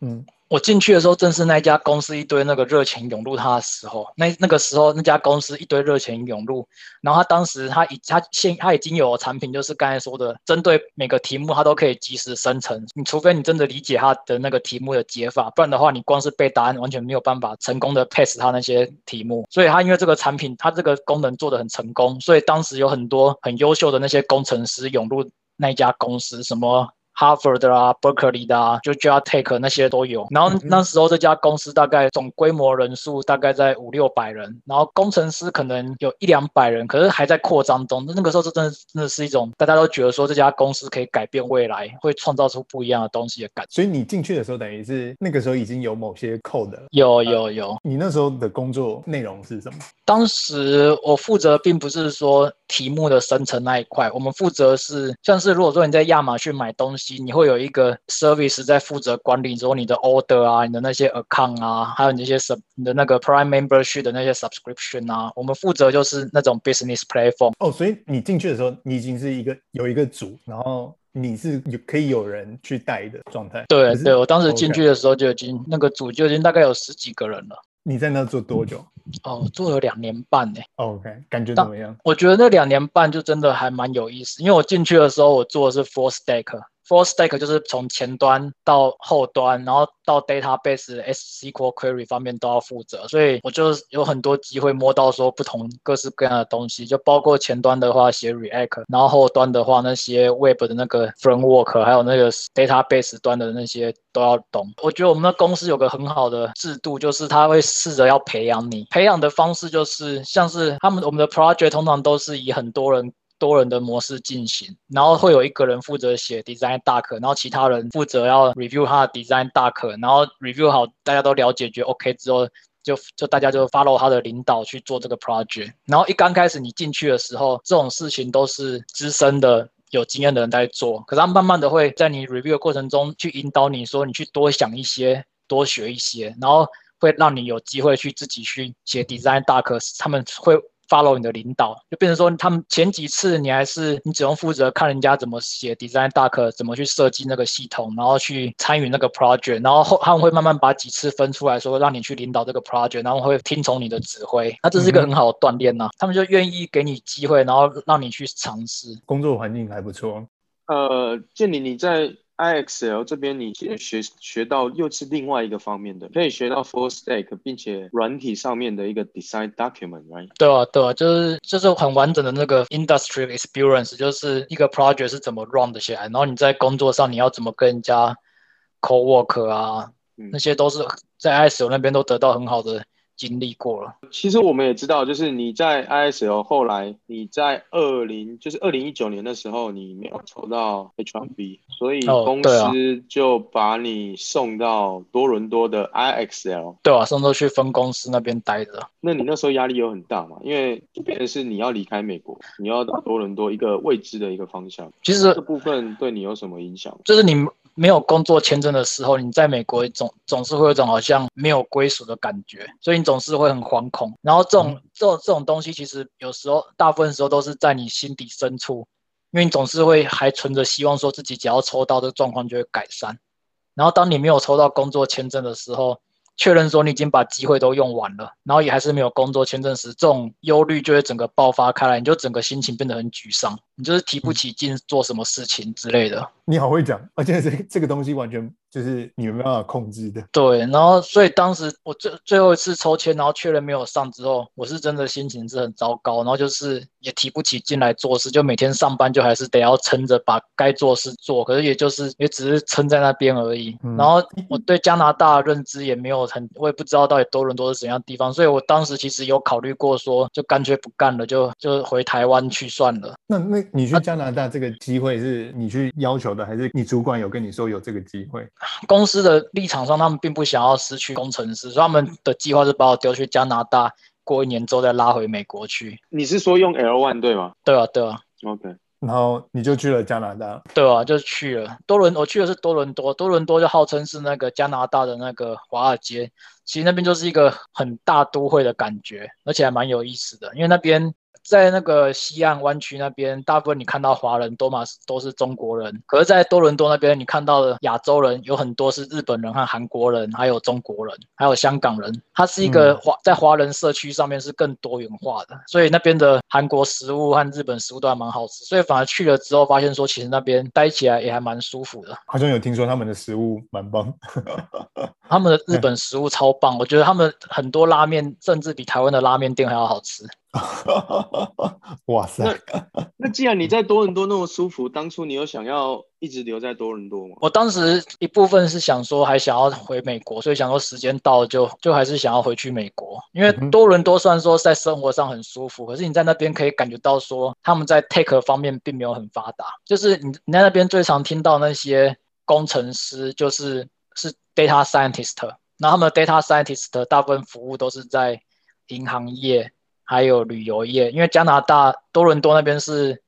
嗯。我进去的时候，正是那家公司一堆那个热钱涌入他的时候。那那个时候，那家公司一堆热钱涌入，然后他当时他已他现他已经有产品，就是刚才说的，针对每个题目，他都可以及时生成。你除非你真的理解他的那个题目的解法，不然的话，你光是背答案，完全没有办法成功的 pass 他那些题目。所以他因为这个产品，他这个功能做得很成功，所以当时有很多很优秀的那些工程师涌入那家公司，什么。哈佛的啊，Berkeley 的啊，就 Georgia Tech 那些都有。然后那时候这家公司大概总规模人数大概在五六百人，然后工程师可能有一两百人，可是还在扩张中。那个时候，这真的真的是一种大家都觉得说这家公司可以改变未来，会创造出不一样的东西的感觉。所以你进去的时候，等于是那个时候已经有某些 code 了。有有有。呃，你那时候的工作内容是什么？当时我负责并不是说题目的生成那一块，我们负责是像是如果说你在亚马逊买东西，你会有一个 service 在负责管理说你的 order 啊，你的那些 account 啊，还有你那些 sub 你的那个 prime membership 的那些 subscription 啊，我们负责就是那种 business platform。哦，所以你进去的时候，你已经是一个有一个组，然后你是有可以有人去带的状态。对对，我当时进去的时候就已经.那个组就已经大概有十几个人了。你在那做多久？哦，做了两年半呢。OK，感觉怎么样？我觉得那两年半就真的还蛮有意思，因为我进去的时候我做的是 full stack。Full stack 就是从前端到后端，然后到 database、SQL query 方面都要负责，所以我就有很多机会摸到说不同各式各样的东西，就包括前端的话写 React，然后后端的话那些 Web 的那个 framework，还有那个 database 端的那些都要懂。我觉得我们的公司有个很好的制度，就是他会试着要培养你，培养的方式就是像是他们我们的 project 通常都是以很多人。多人的模式进行，然后会有一个人负责写 design doc，然后其他人负责要 review 他的 design doc，然后 review 好，大家都了解觉 OK 之后，就就大家就 follow 他的领导去做这个 project。然后一刚开始你进去的时候，这种事情都是资深的有经验的人在做，可是他慢慢的会在你 review 的过程中去引导你说，你去多想一些，多学一些，然后会让你有机会去自己去写 design doc，他们会。Follow 你的领导，就变成说，他们前几次你还是你只用负责看人家怎么写 design doc，怎么去设计那个系统，然后去参与那个 project，然后后他们会慢慢把几次分出来说，让你去领导这个 project，然后会听从你的指挥，那这是一个很好的锻炼呐。他们就愿意给你机会，然后让你去尝试。工作环境还不错。呃，建林你在。IXL 这边你学学到又是另外一个方面的，可以学到 full stack，并且软体上面的一个 design document，right？对啊，对啊，就是就是很完整的那个 industry experience，就是一个 project 是怎么 run 的起来，然后你在工作上你要怎么跟人家 co-work 啊，嗯，那些都是在 IXL 那边都得到很好的。经历过了，其实我们也知道，就是你在 ISL 后来，你在二零就是二零一九年的时候，你没有抽到 H1B，所以公司就把你送到多伦多的 IXL。对啊，送到去分公司那边待着。那你那时候压力有很大嘛？因为就变成是你要离开美国，你要到多伦多一个未知的一个方向。其实这部分对你有什么影响？就是你。没有工作签证的时候，你在美国总总是会有一种好像没有归属的感觉，所以你总是会很惶恐。然后这种、嗯、这种这种东西，其实有时候大部分时候都是在你心底深处，因为你总是会还存着希望，说自己只要抽到这个状况就会改善。然后当你没有抽到工作签证的时候，确认说你已经把机会都用完了，然后也还是没有工作签证时，这种忧虑就会整个爆发开来，你就整个心情变得很沮丧，你就是提不起劲做什么事情之类的。你好会讲，而且这这个东西完全就是你没办法控制的。对，然后所以当时我最最后一次抽签，然后确认没有上之后，我是真的心情是很糟糕，然后就是也提不起劲来做事，就每天上班就还是得要撑着把该做事做，可是也就是也只是撑在那边而已。嗯、然后我对加拿大认知也没有很，我也不知道到底多伦多是怎样的地方，所以我当时其实有考虑过说，就干脆不干了，就就回台湾去算了。那那你去加拿大这个机会是你去要求的，还是你主管有跟你说有这个机会？公司的立场上，他们并不想要失去工程师，所以他们的计划是把我丢去加拿大，过一年之后再拉回美国去。你是说用 L one 对吗？对啊，对啊。OK，然后你就去了加拿大。对啊，就去了多伦，我去的是多伦多，多伦多就号称是那个加拿大的那个华尔街，其实那边就是一个很大都会的感觉，而且还蛮有意思的，因为那边。在那个西岸湾区那边，大部分你看到华人多嘛都是中国人，可是，在多伦多那边，你看到的亚洲人有很多是日本人和韩国人，还有中国人，还有香港人。它是一个华在华人社区上面是更多元化的，所以那边的韩国食物和日本食物都还蛮好吃，所以反而去了之后发现说，其实那边待起来也还蛮舒服的。好像有听说他们的食物蛮棒，他们的日本食物超棒，我觉得他们很多拉面甚至比台湾的拉面店还要好吃。哇塞！那那既然你在多伦多那么舒服，当初你有想要一直留在多伦多吗？我当时一部分是想说还想要回美国，所以想说时间到了就就还是想要回去美国。因为多伦多虽然说在生活上很舒服，可是你在那边可以感觉到说他们在 tech 方面并没有很发达。就是你你在那边最常听到那些工程师就是是 data scientist，那他们的 data scientist 大部分服务都是在银行业。还有旅游业，因为加拿大多伦多那边是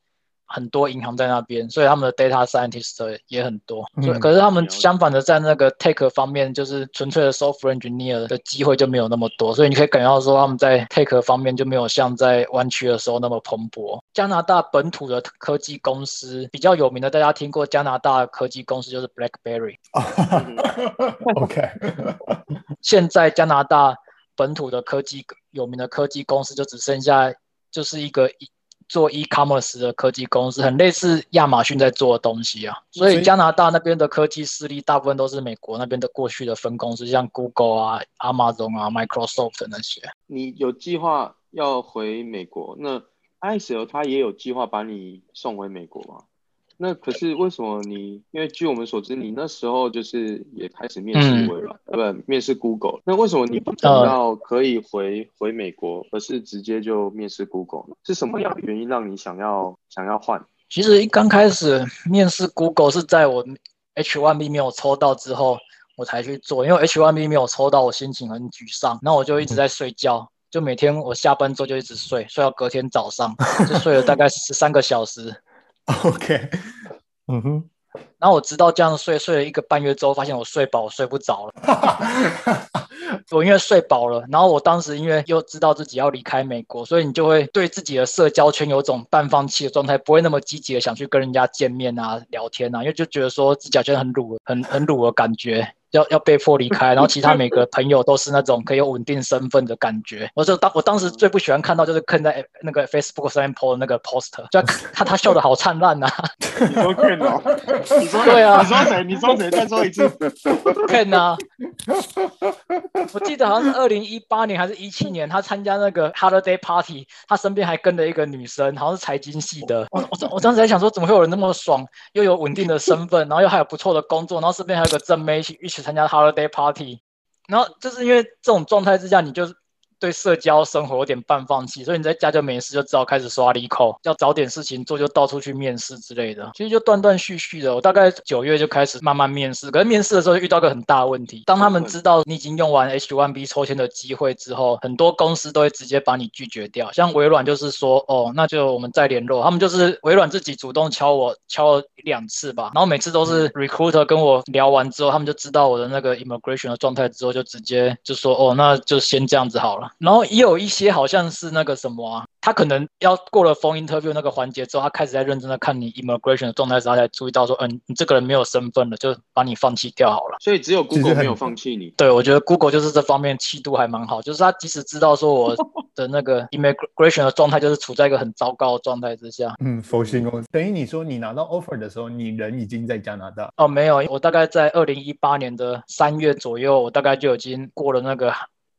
很多银行在那边，所以他们的 data scientist 也很多。所以可是他们相反的，在那个 tech 方面，就是纯粹的 software engineer 的机会就没有那么多。所以你可以感觉到说，他们在 tech 方面就没有像在湾区的时候那么蓬勃。加拿大本土的科技公司比较有名的，大家听过加拿大科技公司就是 BlackBerry。OK，现在加拿大。本土的科技有名的科技公司就只剩下就是一个做 e-commerce 的科技公司，很类似亚马逊在做的东西啊。所以加拿大那边的科技势力大部分都是美国那边的过去的分公司，像 Google 啊、Amazon 啊、Microsoft 那些。你有计划要回美国？那 ISL 他也有计划把你送回美国吗？那可是为什么你？因为据我们所知，你那时候就是也开始面试微软，呃、嗯，不，面试 Google。那为什么你不等到可以回、呃、回美国，而是直接就面试 Google 呢？是什么样的原因让你想要想要换？其实一刚开始面试 Google 是在我 H1B 没有抽到之后，我才去做。因为 H1B 没有抽到，我心情很沮丧，那我就一直在睡觉，嗯、就每天我下班之后就一直睡，睡到隔天早上，就睡了大概十三个小时。OK，嗯哼，然后我直到这样睡，睡了一个半月之后，发现我睡饱，我睡不着了。我因为睡饱了，然后我当时因为又知道自己要离开美国，所以你就会对自己的社交圈有种半放弃的状态，不会那么积极的想去跟人家见面啊、聊天啊，因为就觉得说自己好像很鲁、很很鲁的感觉。要要被迫离开，然后其他每个朋友都是那种可以有稳定身份的感觉。我就当我当时最不喜欢看到就是看在那个 Facebook 上面 po 的那个 poster，就他他笑得好灿烂呐。你说 Ken 哦？你说对啊？你说谁？你说谁？再说一次。Ken 啊！我记得好像是二零一八年还是一七年，他参加那个 holiday party，他身边还跟了一个女生，好像是财经系的。我我我当时在想说，怎么会有人那么爽，又有稳定的身份，然后又还有不错的工作，然后身边还有个正妹一起一起。参加 holiday party，然后就是因为这种状态之下，你就。对社交生活有点半放弃，所以你在家就没事，就只好开始刷 l i c o 要找点事情做，就到处去面试之类的。其实就断断续续的，我大概九月就开始慢慢面试。可是面试的时候遇到个很大问题，当他们知道你已经用完 H1B 抽签的机会之后，很多公司都会直接把你拒绝掉。像微软就是说，哦，那就我们再联络。他们就是微软自己主动敲我，敲了两次吧，然后每次都是 recruiter 跟我聊完之后，他们就知道我的那个 immigration 的状态之后，就直接就说，哦，那就先这样子好了。然后也有一些好像是那个什么啊，他可能要过了 phone interview 那个环节之后，他开始在认真的看你 immigration 的状态时，他才注意到说，嗯，你这个人没有身份了，就把你放弃掉好了。所以只有 Google 没有放弃你。对，我觉得 Google 就是这方面气度还蛮好，就是他即使知道说我的那个 immigration 的状态就是处在一个很糟糕的状态之下。嗯，佛心公司等于你说你拿到 offer 的时候，你人已经在加拿大？哦，没有，我大概在二零一八年的三月左右，我大概就已经过了那个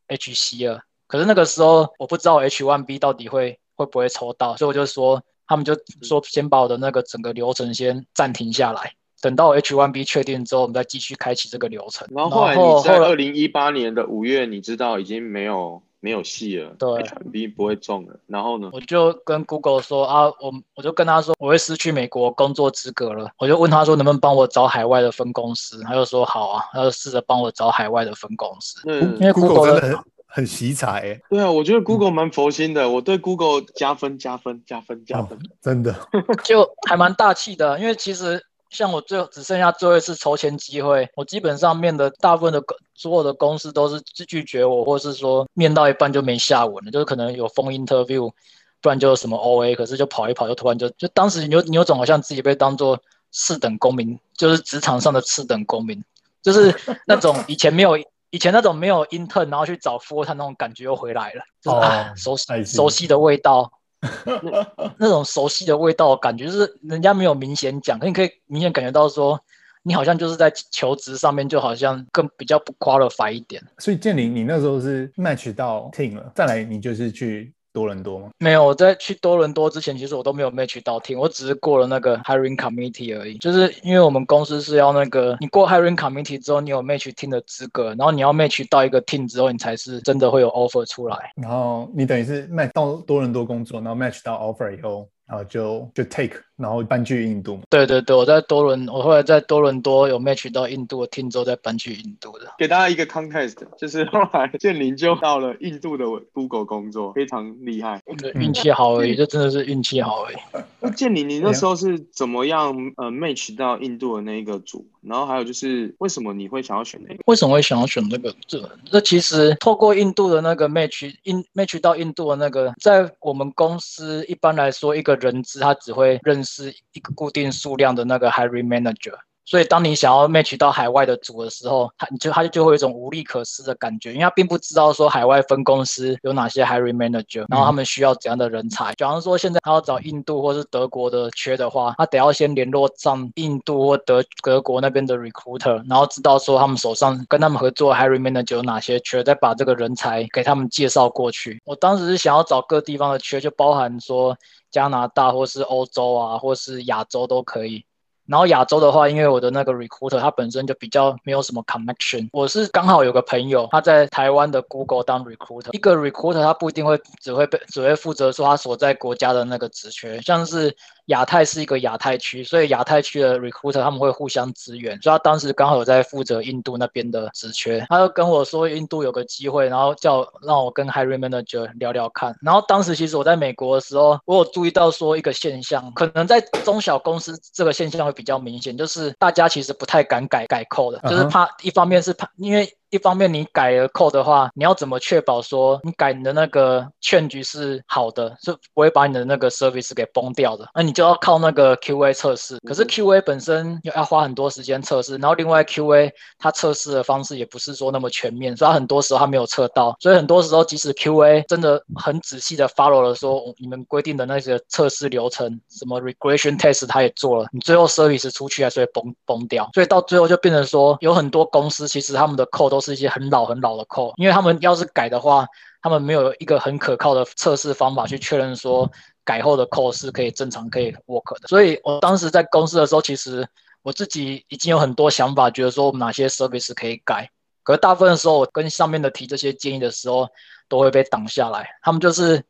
HC 了。可是那个时候我不知道 H1B 到底会会不会抽到，所以我就说，他们就说先把我的那个整个流程先暂停下来。等到 H1B 确定之后，我们再继续开启这个流程。然后后来你在二零一八年的五月，你知道已经没有没有戏了，对，H1B 不会中了。然后呢，我就跟 Google 说啊，我我就跟他说我会失去美国工作资格了。我就问他说能不能帮我找海外的分公司，他就说好啊，他就试着帮我找海外的分公司。嗯，因为 Google 真的很很惜才欸。对啊，我觉得 Google 蛮佛心的，我对 Google 加分加分加分加分，哦，真的 就还蛮大气的，因为其实。像我最后只剩下最后一次筹钱机会，我基本上面的大部分的所有的公司都是拒绝我，或是说面到一半就没下文了，就是可能有 phone interview，不然就什么 OA，可是就跑一跑就突然就就当时你有你有种好像自己被当做次等公民，就是职场上的次等公民，就是那种以前没有以前那种没有 intern 然后去找 full time 那种感觉又回来了，就是、哦、啊熟悉熟悉的味道。那，那种熟悉的味道，感觉就是人家没有明显讲，可你可以明显感觉到说，你好像就是在求职上面，就好像更比较不 qualify 一点。所以建林，你那时候是 match 到 team 了，再来你就是去。多伦多吗？没有，我在去多伦多之前，其实我都没有 match 到 team，我只是过了那个 hiring committee 而已。就是因为我们公司是要那个，你过 hiring committee 之后，你有 match team 的资格，然后你要 match 到一个 team 之后，你才是真的会有 offer 出来。然后你等于是 match 到多伦多工作，然后 match 到 offer 以后。然后就就 take，然后搬去印度。对对对，我在多伦，我后来在多伦多有 match 到印度的之后再搬去印度的。给大家一个 context，就是后来建林就到了印度的 Google 工作，非常厉害。运气好而已，这真的是运气好而已。那建林，你那时候是怎么样呃 match 到印度的那一个组？然后还有就是为什么你会想要选那个？为什么会想要选这个？这这其实透过印度的那个 match，印 match 到印度的那个，在我们公司一般来说一个。人资他只会认识是一个固定数量的那个 hiring manager，所以当你想要 match 到海外的组的时候，他你就他就就会有一种无力可施的感觉，因为他并不知道说海外分公司有哪些 hiring manager，然后他们需要怎样的人才。假如说现在他要找印度或是德国的缺的话，他得要先联络上印度或德德国那边的 recruiter，然后知道说他们手上跟他们合作 hiring manager 有哪些缺，再把这个人才给他们介绍过去。我当时是想要找各地方的缺，就包含说。加拿大或是欧洲啊，或是亚洲都可以。然后亚洲的话，因为我的那个 recruiter 他本身就比较没有什么 connection，我是刚好有个朋友他在台湾的 Google 当 recruiter。一个 recruiter 他不一定会只会被只会负责说他所在国家的那个职权，像是。亚太是一个亚太区，所以亚太区的 recruiter 他们会互相支援。所以他当时刚好有在负责印度那边的职缺，他就跟我说印度有个机会，然后叫让我跟 hiring manager 聊聊看。然后当时其实我在美国的时候，我有注意到说一个现象，可能在中小公司这个现象会比较明显，就是大家其实不太敢改改 code 的，就是怕一方面是怕因为。一方面，你改了 code 的话，你要怎么确保说你改你的那个 change 是好的，是不会把你的那个 service 给崩掉的？那你就要靠那个 QA 测试。可是 QA 本身要要花很多时间测试，然后另外 QA 它测试的方式也不是说那么全面，所以它很多时候它没有测到。所以很多时候，即使 QA 真的很仔细的 follow 了说你们规定的那些测试流程，什么 regression test 它也做了，你最后 service 出去还是会崩崩掉。所以到最后就变成说，有很多公司其实他们的 code 都都是一些很老很老的 code，因为他们要是改的话，他们没有一个很可靠的测试方法去确认说改后的 code 是可以正常可以 work 的。所以我当时在公司的时候，其实我自己已经有很多想法，觉得说我们哪些 service 可以改。可是大部分时候，我跟上面的提这些建议的时候，都会被挡下来。他们就是。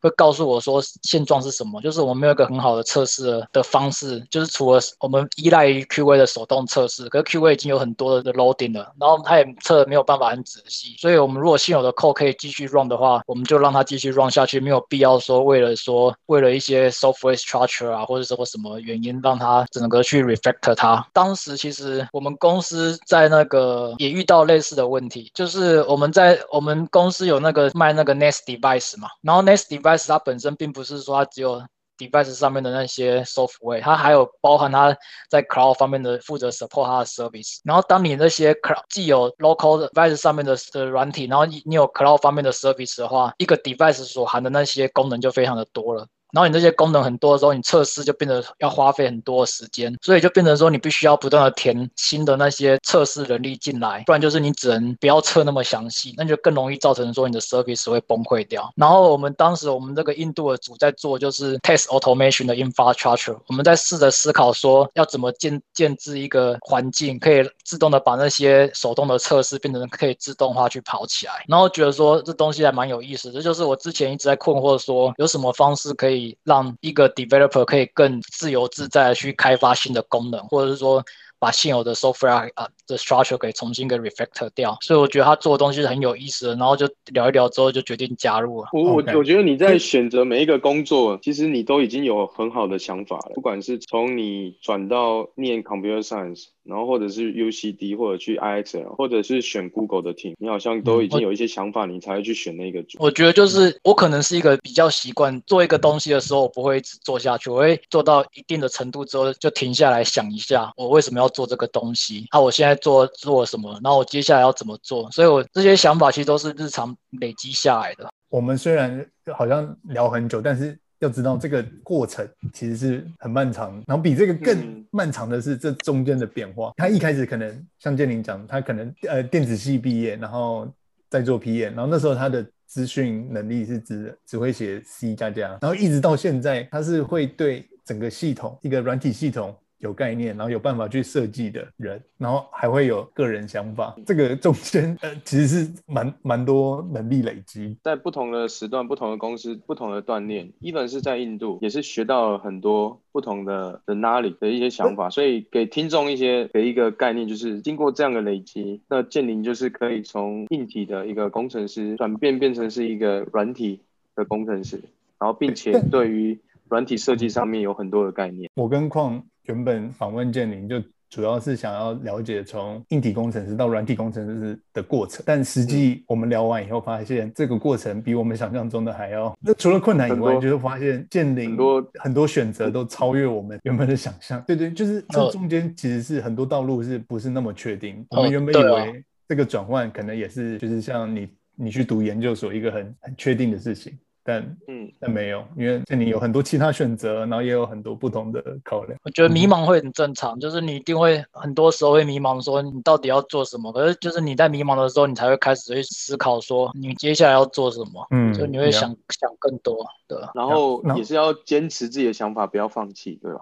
会告诉我说现状是什么，就是我们没有一个很好的测试的方式，就是除了我们依赖于 QA 的手动测试，可是 QA 已经有很多的 loading 了，然后它也测没有办法很仔细，所以我们如果现有的 code 可以继续 run 的话，我们就让它继续 run 下去，没有必要说为了说为了一些 software structure 啊，或者什么什么原因让它整个去 refactor 它。当时其实我们公司在那个也遇到类似的问题，就是我们在我们公司有那个卖那个 Nest device 嘛，然后 Nest device 它本身并不是说它只有 device 上面的那些 software，它还有包含它在 cloud 方面的负责 support 它的 service。然后当你那些 cloud 既有 local device 上面的的软体，然后你有 cloud 方面的 service 的话，一个 device 所含的那些功能就非常的多了。然后你这些功能很多的时候，你测试就变得要花费很多的时间，所以就变成说你必须要不断的填新的那些测试能力进来，不然就是你只能不要测那么详细，那就更容易造成说你的 service 会崩溃掉。然后我们当时我们这个印度的组在做就是 test automation 的 infrastructure，我们在试着思考说要怎么建建置一个环境，可以自动的把那些手动的测试变成可以自动化去跑起来。然后觉得说这东西还蛮有意思，这就是我之前一直在困惑说有什么方式可以。让一个 developer 可以更自由自在的去开发新的功能，或者是说把现有的 software 啊的 structure 给重新给 refactor 掉。所以我觉得他做的东西是很有意思的，然后就聊一聊之后就决定加入了。我我我觉得你在选择每一个工作，其实你都已经有很好的想法了，不管是从你转到念 computer science。然后或者是 UCD 或者去 IXL，或者是选 Google 的 team，你好像都已经有一些想法，你才会去选那个组。我觉得就是我可能是一个比较习惯做一个东西的时候，我不会一直做下去，我会做到一定的程度之后就停下来想一下，我为什么要做这个东西？啊，我现在做做什么？然后我接下来要怎么做？所以我这些想法其实都是日常累积下来的。我们虽然好像聊很久，但是。要知道这个过程其实是很漫长，然后比这个更漫长的是这中间的变化。他一开始可能像建林讲，他可能呃电子系毕业，然后再做 P 验然后那时候他的资讯能力是只只会写 C 加加，然后一直到现在，他是会对整个系统一个软体系统。有概念，然后有办法去设计的人，然后还会有个人想法，这个中间呃其实是蛮蛮多能力累积，在不同的时段、不同的公司、不同的锻炼。even 是在印度，也是学到了很多不同的的 knowledge 的一些想法，所以给听众一些给一个概念，就是经过这样的累积，那建宁就是可以从硬体的一个工程师转变变成是一个软体的工程师，然后并且对于软体设计上面有很多的概念。我跟矿。原本访问建林就主要是想要了解从硬体工程师到软体工程师的过程，但实际我们聊完以后发现，这个过程比我们想象中的还要……那除了困难以外，就是发现建林很多很多选择都超越我们原本的想象。对对，就是这中间其实是很多道路是不是那么确定？我们原本以为这个转换可能也是就是像你你去读研究所一个很很确定的事情。但嗯，但没有，因为这里有很多其他选择，然后也有很多不同的考量。我觉得迷茫会很正常，就是你一定会很多时候会迷茫，说你到底要做什么。可是就是你在迷茫的时候，你才会开始去思考，说你接下来要做什么。嗯，就你会想想更多，对。然后也是要坚持自己的想法，不要放弃，对吧？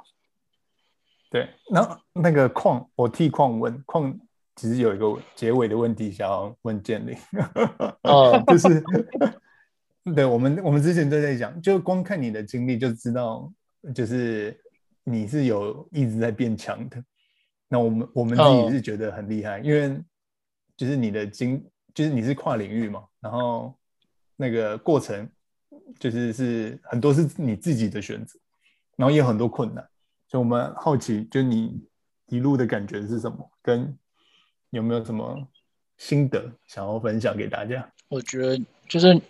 对。然后那个矿，我替矿问矿，其实有一个结尾的问题想要问建林，哦，就是。对我们，我们之前都在讲，就光看你的经历就知道，就是你是有一直在变强的。那我们我们自己是觉得很厉害，oh. 因为就是你的经，就是你是跨领域嘛，然后那个过程就是是很多是你自己的选择，然后也有很多困难。所以我们好奇，就你一路的感觉是什么，跟有没有什么心得想要分享给大家？我觉得就是。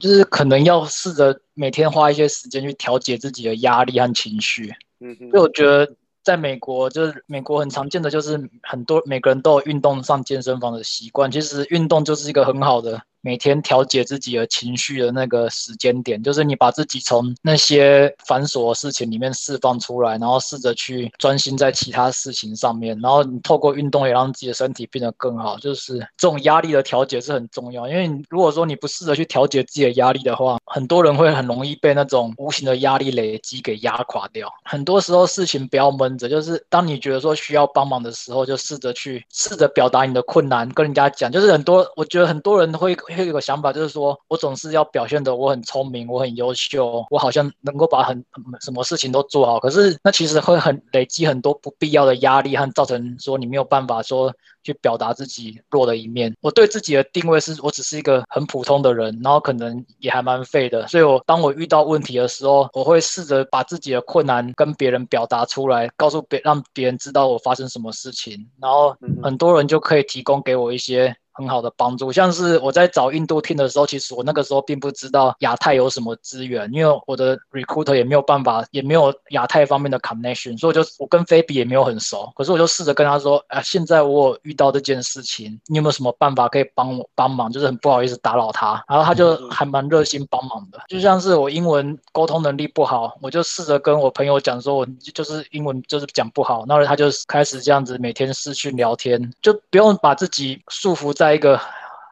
就是可能要试着每天花一些时间去调节自己的压力和情绪。嗯，所以我觉得在美国，就是美国很常见的，就是很多每个人都有运动上健身房的习惯。其实运动就是一个很好的。每天调节自己的情绪的那个时间点，就是你把自己从那些繁琐的事情里面释放出来，然后试着去专心在其他事情上面，然后你透过运动也让自己的身体变得更好。就是这种压力的调节是很重要，因为如果说你不试着去调节自己的压力的话，很多人会很容易被那种无形的压力累积给压垮掉。很多时候事情不要闷着，就是当你觉得说需要帮忙的时候，就试着去试着表达你的困难，跟人家讲。就是很多，我觉得很多人会。会有个想法，就是说我总是要表现的我很聪明，我很优秀，我好像能够把很什么事情都做好。可是那其实会很累积很多不必要的压力，和造成说你没有办法说去表达自己弱的一面。我对自己的定位是我只是一个很普通的人，然后可能也还蛮废的。所以我当我遇到问题的时候，我会试着把自己的困难跟别人表达出来，告诉别让别人知道我发生什么事情，然后很多人就可以提供给我一些。很好的帮助。像是我在找印度 team 的时候，其实我那个时候并不知道亚太有什么资源，因为我的 recruiter 也没有办法，也没有亚太方面的 connection，所以我就我跟菲比也没有很熟。可是我就试着跟他说，啊，现在我有遇到这件事情，你有没有什么办法可以帮我帮忙？就是很不好意思打扰他，然后他就还蛮热心帮忙的。就像是我英文沟通能力不好，我就试着跟我朋友讲说，我就是英文就是讲不好，然后他就开始这样子每天视讯聊天，就不用把自己束缚在一个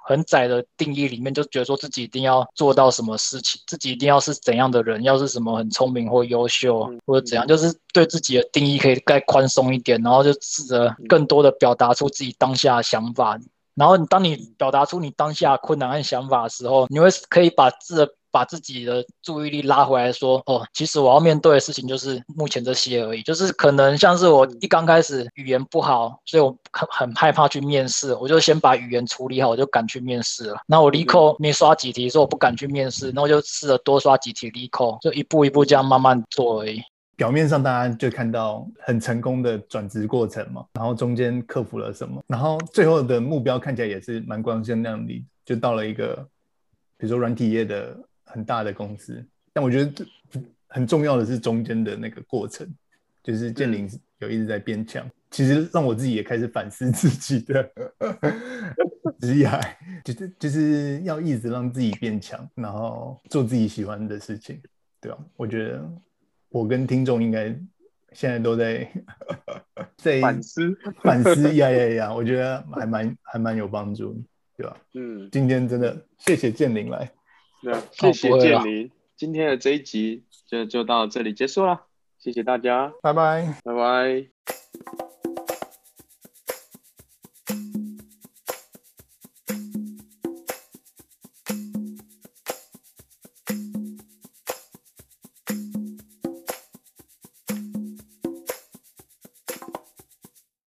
很窄的定义里面，就觉得说自己一定要做到什么事情，自己一定要是怎样的人，要是什么很聪明或优秀或者怎样，就是对自己的定义可以再宽松一点，然后就试着更多的表达出自己当下的想法。然后你当你表达出你当下困难和想法的时候，你会可以把自把自己的注意力拉回来，说哦，其实我要面对的事情就是目前这些而已。就是可能像是我一刚开始语言不好，所以我很很害怕去面试，我就先把语言处理好，我就敢去面试了。那我 LeetCode 没刷几题，说我不敢去面试，那我就试着多刷几题 LeetCode，就一步一步这样慢慢做而已。表面上大家就看到很成功的转职过程嘛，然后中间克服了什么，然后最后的目标看起来也是蛮光鲜亮丽，就到了一个比如说软体业的很大的公司。但我觉得很重要的是中间的那个过程，就是建林有一直在变强，其实让我自己也开始反思自己的 职业，就是就是要一直让自己变强，然后做自己喜欢的事情，对吧？我觉得。我跟听众应该现在都在 在反思反思呀呀呀！我觉得还蛮还蛮有帮助，对吧？嗯，今天真的谢谢建林来，对，谢谢建林。今天的这一集就就到这里结束了，谢谢大家，拜拜，拜拜。